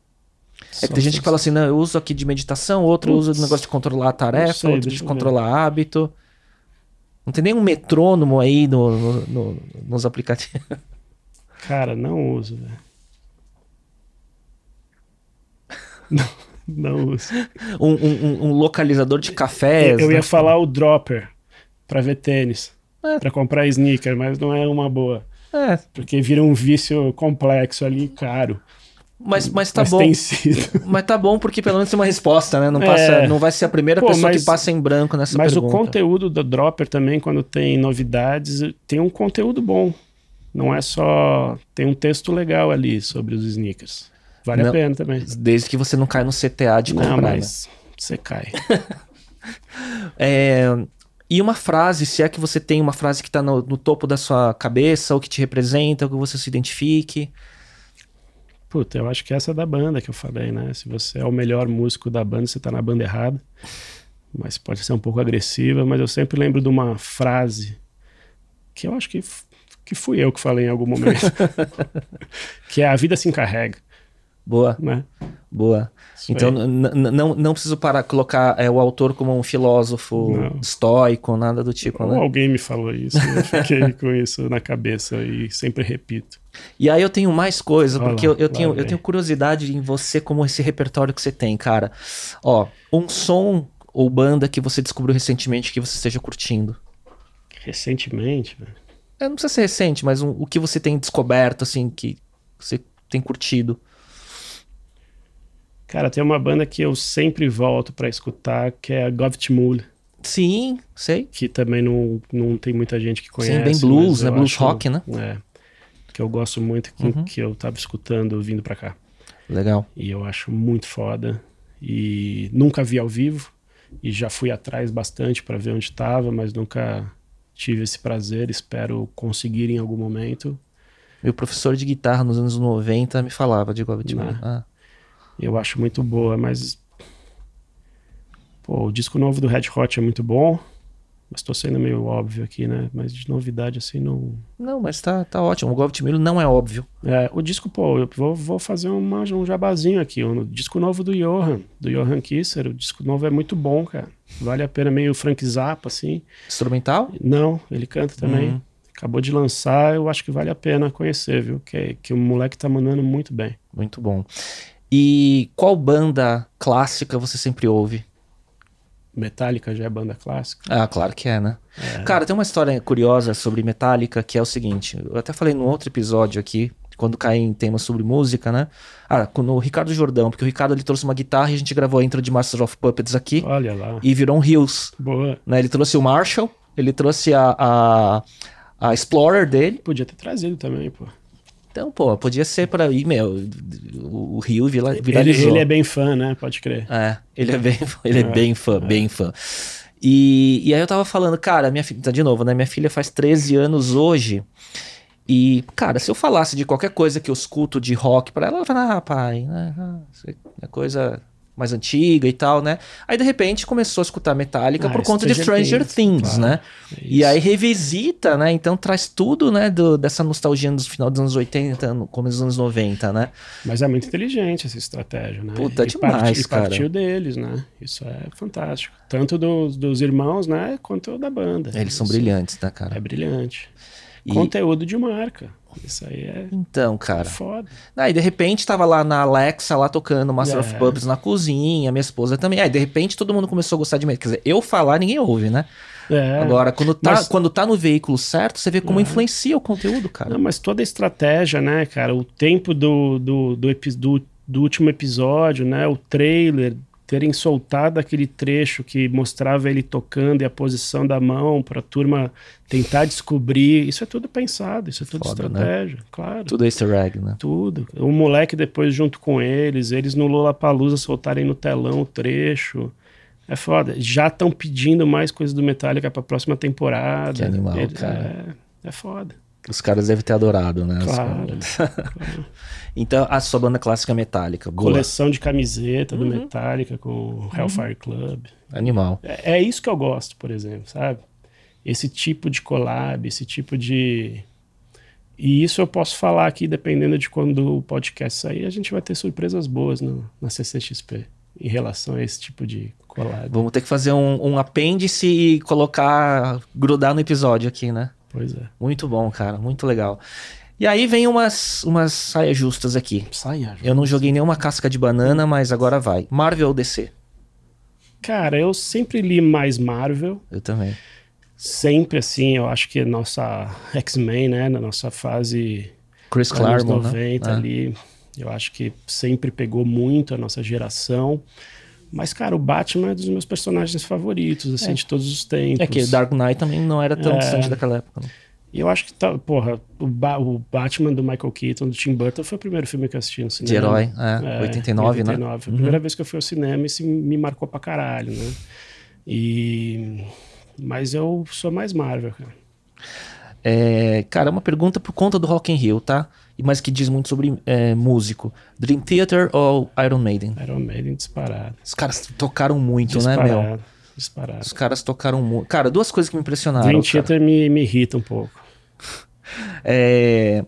Speaker 1: É que tem gente que fala assim, não, eu uso aqui de meditação, outro usa do negócio de controlar a tarefa,
Speaker 2: sei,
Speaker 1: outro de controlar hábito. Não tem nenhum metrônomo aí no, no- no- nos aplicativos.
Speaker 2: Cara, não uso, velho. Não, não uso.
Speaker 1: Um, um- um- localizador de cafés.
Speaker 2: Eu
Speaker 1: né?
Speaker 2: ia falar o dropper pra ver tênis.
Speaker 1: É.
Speaker 2: Pra comprar sneaker, mas não é uma boa.
Speaker 1: É,
Speaker 2: Porque vira um vício complexo ali, caro.
Speaker 1: Mas, mas tá
Speaker 2: mas
Speaker 1: bom.
Speaker 2: tem sido.
Speaker 1: Mas tá bom porque pelo menos tem uma resposta, né? Não,
Speaker 2: É.
Speaker 1: passa, não vai ser a primeira
Speaker 2: Pô,
Speaker 1: pessoa
Speaker 2: mas-
Speaker 1: que passa em branco nessa
Speaker 2: Mas
Speaker 1: pergunta.
Speaker 2: o conteúdo do Dropper também, quando tem novidades, tem um conteúdo bom. Não é só. Tem um texto legal ali sobre os sneakers. Vale
Speaker 1: Não.
Speaker 2: a pena também.
Speaker 1: Desde que você não cai no CTA de comprar.
Speaker 2: Não,
Speaker 1: né?
Speaker 2: mas você cai.
Speaker 1: É, e uma frase, se é que você tem uma frase que tá no, no topo da sua cabeça, ou que te representa, ou que você se identifique.
Speaker 2: Puta, eu acho que essa é da banda que eu falei, né? Se você é o melhor músico da banda, você tá na banda errada. Mas pode ser um pouco agressiva, mas eu sempre lembro de uma frase que eu acho que, que fui eu que falei em algum momento. que é a vida se encarrega.
Speaker 1: Boa,
Speaker 2: né?
Speaker 1: boa.
Speaker 2: Isso
Speaker 1: Então, não, não preciso parar colocar é, o autor como um filósofo
Speaker 2: Não.
Speaker 1: estoico, nada do tipo,
Speaker 2: Ou
Speaker 1: né?
Speaker 2: alguém me falou isso, eu fiquei com isso na cabeça e sempre repito.
Speaker 1: E aí eu tenho mais coisa, porque eu, eu tenho, eu tenho curiosidade em você, como esse repertório que você tem, cara. Ó, um som ou banda que você descobriu recentemente que você esteja curtindo.
Speaker 2: Recentemente, velho.
Speaker 1: É, não precisa ser recente, mas um- o que você tem descoberto, assim, que você tem curtido.
Speaker 2: Cara, tem uma banda que eu sempre volto pra escutar, que é a Govtmul,
Speaker 1: Sim, sei.
Speaker 2: que também não, não tem muita gente que conhece.
Speaker 1: Sim, bem blues, né? Blues
Speaker 2: acho-
Speaker 1: rock, né?
Speaker 2: É. Que eu gosto muito, que,
Speaker 1: Uhum.
Speaker 2: que eu tava escutando vindo pra cá.
Speaker 1: Legal.
Speaker 2: E eu acho muito foda. E nunca vi ao vivo. E já fui atrás bastante pra ver onde tava, mas nunca tive esse prazer. Espero conseguir em algum momento.
Speaker 1: Meu professor de guitarra nos anos 90 me falava de Gobet
Speaker 2: Né?
Speaker 1: ah,
Speaker 2: Eu acho muito boa, mas. Pô, o disco novo do Red Hot é muito bom. Mas tô sendo meio óbvio aqui, né? Mas de novidade assim não.
Speaker 1: Não, mas tá, tá ótimo. O Gobet não é óbvio.
Speaker 2: É, o disco, pô, eu vou, vou fazer uma, um jabazinho aqui. O disco novo do Johan, do Johan Kisser. O disco novo é muito bom, cara. Vale a pena, meio Frank Zappa, assim.
Speaker 1: Instrumental?
Speaker 2: Não, ele canta também.
Speaker 1: Uhum.
Speaker 2: Acabou de lançar, eu acho que vale a pena conhecer, viu? Que, que o moleque tá mandando muito bem.
Speaker 1: Muito bom. E qual banda clássica você sempre ouve?
Speaker 2: Metallica já é banda clássica.
Speaker 1: Ah, claro que é, né? Cara, tem uma história curiosa sobre Metallica que é o seguinte: eu até falei num outro episódio aqui, quando caí em temas sobre música, né? Ah, com o Ricardo Jordão, porque o Ricardo ele trouxe uma guitarra e a gente gravou a intro de Master of Puppets aqui
Speaker 2: Olha lá.
Speaker 1: e virou um Hills,
Speaker 2: Boa.
Speaker 1: né? Ele trouxe o Marshall, ele trouxe a, a, a Explorer dele.
Speaker 2: Podia ter trazido também, pô.
Speaker 1: Então, pô, podia ser pra ir, meu, o, Rio vira-
Speaker 2: Ele,
Speaker 1: viralizou.
Speaker 2: ele é bem fã, né? Pode crer.
Speaker 1: É, ele é bem, ele é,
Speaker 2: É,
Speaker 1: bem fã, bem fã. E, e aí eu tava falando, cara, minha filha, de novo, né? Minha filha faz 13 anos hoje. E, cara, se eu falasse de qualquer coisa que eu escuto de rock pra ela, ela fala, ah, pai, né? é coisa mais antiga e tal, né? Aí de repente começou a escutar Metallica
Speaker 2: Ah,
Speaker 1: por conta de
Speaker 2: Stranger
Speaker 1: Stranger Things,
Speaker 2: Things, claro.
Speaker 1: né?
Speaker 2: É
Speaker 1: E
Speaker 2: isso.
Speaker 1: aí revisita, né? Então traz tudo, né, do- dessa nostalgia do final dos anos 80, no começo dos anos 90, né?
Speaker 2: Mas é muito inteligente essa estratégia, né?
Speaker 1: Puta,
Speaker 2: e
Speaker 1: demais,
Speaker 2: parti- e
Speaker 1: cara.
Speaker 2: partiu deles, né? Isso é fantástico. Tanto dos, dos irmãos, né? Quanto da banda.
Speaker 1: Eles são
Speaker 2: Isso
Speaker 1: brilhantes, né, cara?
Speaker 2: É brilhante.
Speaker 1: E-
Speaker 2: Conteúdo de marca. Isso aí é
Speaker 1: Então, cara.
Speaker 2: foda.
Speaker 1: Aí, de repente, tava lá na Alexa, lá tocando Master of
Speaker 2: É.
Speaker 1: Puppets na cozinha, minha esposa também. Aí, de repente, todo mundo começou a gostar de mim. Quer dizer, eu falar, ninguém ouve, né?
Speaker 2: É.
Speaker 1: Agora, quando tá,
Speaker 2: Mas-
Speaker 1: quando tá no veículo certo, você vê como
Speaker 2: É.
Speaker 1: influencia o conteúdo, cara.
Speaker 2: Não, mas toda a estratégia, né, cara? O tempo do, do, do, do, do último episódio, né? O trailer, terem soltado aquele trecho que mostrava ele tocando e a posição da mão pra turma tentar descobrir. Isso é tudo pensado, isso é tudo
Speaker 1: Foda, né?
Speaker 2: estratégia, claro.
Speaker 1: Tudo é easter egg, né?
Speaker 2: Tudo. O moleque depois junto com eles, eles no Lollapalooza soltarem no telão o trecho. É foda. Já estão pedindo mais coisas do Metallica pra próxima temporada.
Speaker 1: Que animal,
Speaker 2: Ele-
Speaker 1: cara.
Speaker 2: É, é foda.
Speaker 1: Os caras devem ter adorado, né? As
Speaker 2: Claro.
Speaker 1: então, a sua banda clássica metálica.
Speaker 2: Coleção de camiseta do
Speaker 1: Uhum.
Speaker 2: Metallica com o Hellfire Club.
Speaker 1: Animal.
Speaker 2: É, é isso que eu gosto, por exemplo, sabe? Esse tipo de collab, esse tipo de. E isso eu posso falar aqui, dependendo de quando o podcast sair, a gente vai ter surpresas boas no, na CCXP em relação a esse tipo de collab.
Speaker 1: Vamos ter que fazer um, um apêndice e colocar, grudar no episódio aqui, né?
Speaker 2: Pois é.
Speaker 1: Muito bom, cara. Muito legal. E aí vem umas, umas saias justas aqui.
Speaker 2: Saia.
Speaker 1: Eu não joguei nenhuma casca de banana, mas agora vai. Marvel ou DC?
Speaker 2: Cara, eu sempre li mais Marvel.
Speaker 1: Eu também.
Speaker 2: Sempre assim, eu acho que nossa X-Men, né? Na nossa fase
Speaker 1: Chris Claremont,
Speaker 2: 90
Speaker 1: né?
Speaker 2: ali. Eu acho que sempre pegou muito a nossa geração. Mas, cara, o Batman é dos meus personagens favoritos, assim,
Speaker 1: É.
Speaker 2: de todos os tempos.
Speaker 1: É que Dark Knight também não era tão
Speaker 2: É.
Speaker 1: distante daquela época. né?
Speaker 2: E eu acho que, tá, porra, o, Ba- o Batman do Michael Keaton, do Tim Burton, foi o primeiro filme que eu assisti no
Speaker 1: De
Speaker 2: cinema.
Speaker 1: herói, é, 89, né?
Speaker 2: 89. Foi a primeira vez que eu fui ao cinema e isso me marcou pra caralho, né? E... Mas eu sou mais Marvel, cara.
Speaker 1: É, cara, uma pergunta por conta do Rock in Rio, tá? Mas que diz muito sobre é, músico. Dream Theater ou Iron Maiden?
Speaker 2: Iron Maiden disparado.
Speaker 1: Os caras tocaram muito, né,
Speaker 2: Disparado.
Speaker 1: Os caras tocaram muito. Cara, duas coisas que me impressionaram.
Speaker 2: Dream. Theater me, me irrita um pouco.
Speaker 1: É,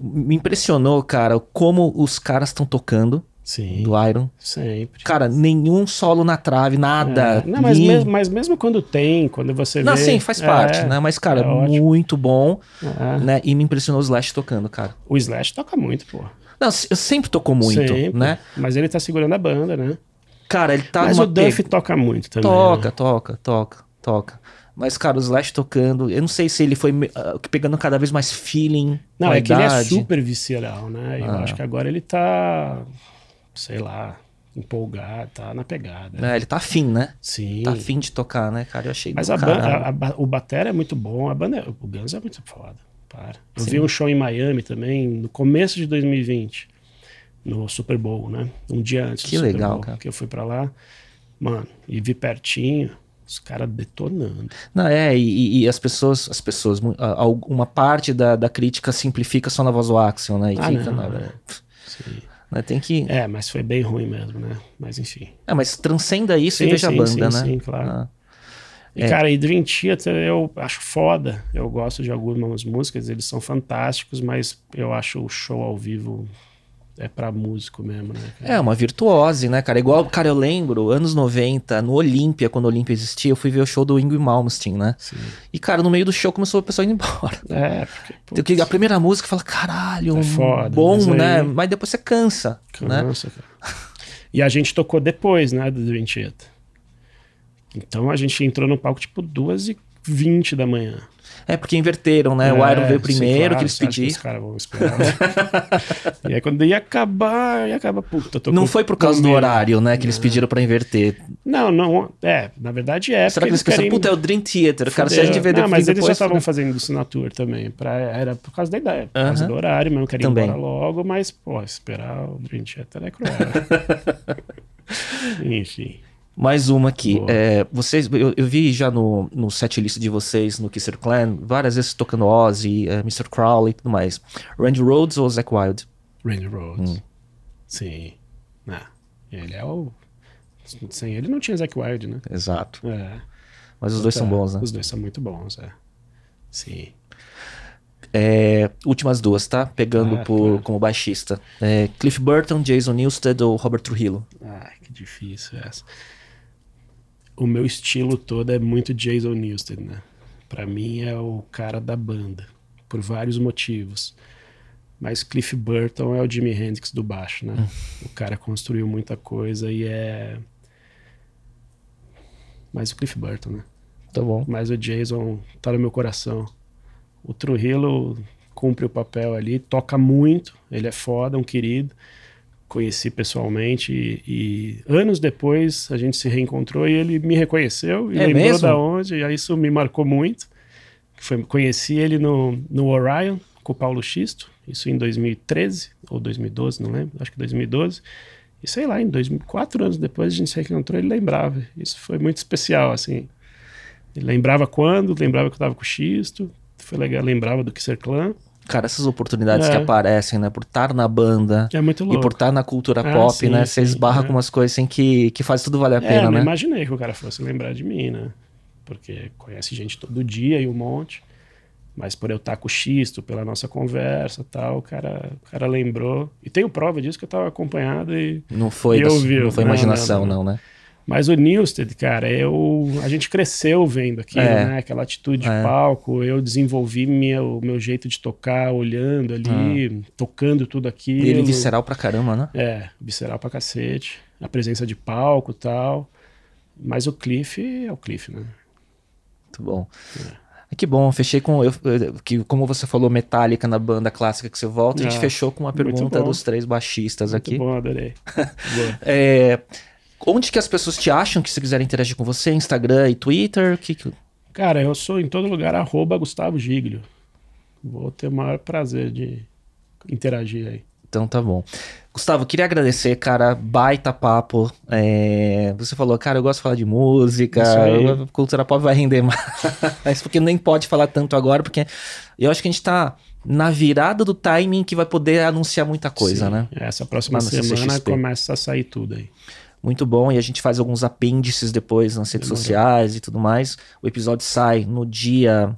Speaker 1: Me impressionou, cara, como os caras estão tocando
Speaker 2: Sim,
Speaker 1: do Iron.
Speaker 2: sempre.
Speaker 1: Cara, nenhum solo na trave, nada.
Speaker 2: É, Não, mas mas mesmo quando tem, quando você
Speaker 1: Não,
Speaker 2: vê...
Speaker 1: sim, faz
Speaker 2: é,
Speaker 1: parte, né? Mas, cara,
Speaker 2: é
Speaker 1: muito bom,
Speaker 2: é.
Speaker 1: né? E me impressionou o Slash tocando, cara.
Speaker 2: O Slash toca muito, pô.
Speaker 1: Não, se- sempre tocou muito,
Speaker 2: Sempre.
Speaker 1: né?
Speaker 2: Mas ele tá segurando a banda, né?
Speaker 1: Cara, ele tá
Speaker 2: mas o Duff toca muito também.
Speaker 1: Toca,
Speaker 2: né?
Speaker 1: toca, toca, toca. Mas, cara, o Slash tocando, eu não sei se ele foi ah, pegando cada vez mais feeling.
Speaker 2: Não, é que ele é
Speaker 1: idade.
Speaker 2: super visceral, né? Eu
Speaker 1: Ah.
Speaker 2: acho que agora ele tá, sei lá, empolgado, tá na pegada.
Speaker 1: É, ele tá afim, né?
Speaker 2: Sim.
Speaker 1: Tá afim de tocar, né, cara? Eu achei
Speaker 2: Mas a banda, a- a o batera é muito bom, a banda, é- o Guns é muito foda. Para. Eu
Speaker 1: Sim.
Speaker 2: vi um show em Miami também, no começo de 2020, no Super Bowl, né? Um dia antes
Speaker 1: Que
Speaker 2: do Super
Speaker 1: legal,
Speaker 2: Bowl,
Speaker 1: cara.
Speaker 2: que eu fui pra lá. Mano, e vi pertinho, os caras detonando.
Speaker 1: Não, é, e, e as pessoas, as pessoas, a- uma parte da, da crítica simplifica só na voz do Axel, né? E
Speaker 2: Ah,
Speaker 1: fica,
Speaker 2: não, é. Sim.
Speaker 1: né, Tem que.
Speaker 2: É, mas foi bem ruim mesmo, né? Mas enfim.
Speaker 1: É, mas transcenda isso e
Speaker 2: Sim,
Speaker 1: veja a
Speaker 2: sim,
Speaker 1: banda,
Speaker 2: sim,
Speaker 1: né?
Speaker 2: sim, claro.
Speaker 1: Ah,
Speaker 2: E,
Speaker 1: É.
Speaker 2: cara, e Dream Theater eu acho foda. Eu gosto de algumas músicas, eles são fantásticos, mas eu acho o show ao vivo é pra músico mesmo, né? cara?
Speaker 1: É, uma virtuose, né, cara? Igual, cara, eu lembro, anos 90, no Olímpia, quando o Olímpia existia, eu fui ver o show do Ingrid Malmsteen, né?
Speaker 2: Sim.
Speaker 1: E, cara, no meio do show começou o pessoal indo embora.
Speaker 2: É, porque.
Speaker 1: Que- A primeira música fala, caralho,
Speaker 2: É foda,
Speaker 1: bom,
Speaker 2: mas aí-
Speaker 1: né? Mas depois você cansa, né?
Speaker 2: Cansa, cara. E a gente tocou depois, né, do Dream Theater. Então a gente entrou no palco tipo 2h20 da manhã.
Speaker 1: É, porque inverteram, né? o
Speaker 2: É,
Speaker 1: Iron veio
Speaker 2: sim,
Speaker 1: primeiro,
Speaker 2: claro,
Speaker 1: que eles pediram.
Speaker 2: Os caras vão esperar. e aí quando ia acabar, ia acabar, puta,
Speaker 1: Não
Speaker 2: com
Speaker 1: foi por causa do horário, né, que eles pediram pra inverter.
Speaker 2: Não, não, é, na verdade é.
Speaker 1: Será que eles pensaram,
Speaker 2: querem
Speaker 1: puta, é o Dream Theater, cara, se a gente vê
Speaker 2: Não, mas eles já estavam fazendo isso na tour também. Pra, era por causa da ideia, por causa
Speaker 1: Aham.
Speaker 2: do horário, mas não queria ir
Speaker 1: Também.
Speaker 2: embora logo, mas, pô, esperar o Dream Theater é cruel. Enfim.
Speaker 1: Mais uma aqui. É, vocês, eu, eu vi já no, no set list de vocês, no Kisser Clan, várias vezes tocando Ozzy, é, Mr. Crowley e tudo mais. Randy Rhodes ou Zack Wild?
Speaker 2: Randy Rhodes.
Speaker 1: Hum.
Speaker 2: Sim. Não, ele é o... Sem ele não tinha Zack Wild, né?
Speaker 1: Exato.
Speaker 2: É.
Speaker 1: Mas os dois são bons, né?
Speaker 2: Os dois são muito bons, é. Sim.
Speaker 1: É, últimas duas, tá? Pegando
Speaker 2: Ah,
Speaker 1: por,
Speaker 2: claro.
Speaker 1: como baixista. É, Cliff Burton, Jason Newsted ou Robert Trujillo?
Speaker 2: Ai, que difícil essa. O meu estilo todo é muito Jason Newsted, né? Pra mim é o cara da banda, por vários motivos. Mas Cliff Burton é o Jimi Hendrix do baixo, né? O cara construiu muita coisa e é. Mas o Cliff Burton, né?
Speaker 1: Tá bom.
Speaker 2: Mas o Jason tá no meu coração. O Trujillo cumpre o papel ali, toca muito, ele é foda, um querido. Conheci pessoalmente e, e anos depois a gente se reencontrou e ele me reconheceu e
Speaker 1: É
Speaker 2: lembrou
Speaker 1: mesmo?
Speaker 2: da onde, e aí isso me marcou muito. Foi, conheci ele no, no Orion com o Paulo Xisto, isso em 2013 ou 2012, não lembro, acho que 2012. E sei lá, em 2000, quatro anos depois a gente se reencontrou, ele lembrava. Isso foi muito especial, assim. Ele lembrava quando, lembrava que eu tava com o Xisto, foi legal, lembrava do Kisser Clan.
Speaker 1: Cara, essas oportunidades
Speaker 2: É.
Speaker 1: que aparecem, né? Por estar na banda
Speaker 2: É muito
Speaker 1: e
Speaker 2: louco.
Speaker 1: por estar na cultura
Speaker 2: Ah,
Speaker 1: pop,
Speaker 2: sim,
Speaker 1: né? Você esbarra
Speaker 2: é.
Speaker 1: com umas coisas assim que, que faz tudo valer a
Speaker 2: É,
Speaker 1: pena,
Speaker 2: não
Speaker 1: né?
Speaker 2: imaginei que o cara fosse lembrar de mim, né? Porque conhece gente todo dia e um monte. Mas por eu estar com o Xisto, pela nossa conversa e tal, o cara, o cara lembrou. E tenho prova disso que eu tava acompanhado e
Speaker 1: Não foi,
Speaker 2: E ouviu.
Speaker 1: não foi imaginação,
Speaker 2: não,
Speaker 1: não,
Speaker 2: não.
Speaker 1: né?
Speaker 2: Mas o Newsted, cara, eu, a gente cresceu vendo aquilo,
Speaker 1: É.
Speaker 2: né? Aquela atitude de
Speaker 1: É.
Speaker 2: palco. Eu desenvolvi minha, o meu jeito de tocar, olhando ali, tocando tudo aquilo.
Speaker 1: E ele visceral pra caramba, né?
Speaker 2: É, visceral pra cacete. A presença de palco e tal. Mas o Cliff é o Cliff, né?
Speaker 1: Muito bom. Que bom, fechei com. Eu, que, como você falou, Metallica na banda clássica que você volta, a gente
Speaker 2: Ah,
Speaker 1: fechou com uma
Speaker 2: muito
Speaker 1: pergunta dos três baixistas
Speaker 2: Muito
Speaker 1: aqui.
Speaker 2: bom, adorei.
Speaker 1: É, onde que as pessoas te acham que se quiserem interagir com você? Instagram e Twitter? Que, que-
Speaker 2: Cara, eu sou em todo lugar arroba Gustavo Giglio. Vou ter o maior prazer de interagir aí.
Speaker 1: Então tá bom. Gustavo, queria agradecer, cara. Baita papo. É, Você falou, cara, eu gosto de falar de música. Cultura pop vai render mais. Mas porque nem pode falar tanto agora, porque eu acho que a gente tá na virada do timing que vai poder anunciar muita coisa,
Speaker 2: Sim.
Speaker 1: né?
Speaker 2: Essa próxima
Speaker 1: no
Speaker 2: semana começa a sair tudo aí.
Speaker 1: Muito bom. E a gente faz alguns apêndices depois nas redes
Speaker 2: Demorou.
Speaker 1: sociais e tudo mais. O episódio sai no dia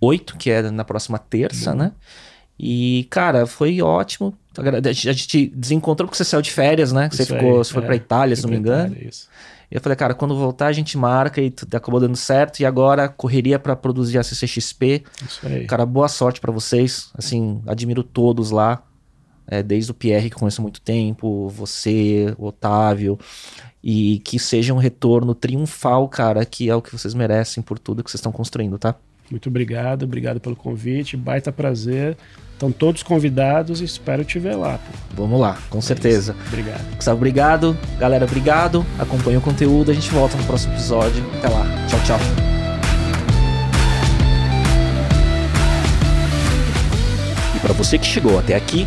Speaker 1: 8, que é na próxima terça, né? E, cara, foi ótimo. A gente desencontrou porque você saiu de férias, né? Você ficou, aí, você foi é, pra Itália, se não me engano. Itália, isso. E eu falei, cara, quando voltar a gente marca e acabou dando certo. E agora correria para produzir a CCXP. Isso aí. Cara, boa sorte para vocês. Assim, admiro todos lá. É, desde o Pierre, que conheço há muito tempo, você, o Otávio. E que seja um retorno triunfal, cara, que é o que vocês merecem por tudo que vocês estão construindo, tá?
Speaker 2: Muito obrigado, obrigado pelo convite, baita prazer. Estão todos convidados e espero te ver lá.
Speaker 1: Pô. Vamos lá, com é certeza.
Speaker 2: Isso. Obrigado.
Speaker 1: Gustavo, obrigado. Galera, obrigado. Acompanhe o conteúdo. A gente volta no próximo episódio. Até lá. Tchau, tchau. E para você que chegou até aqui,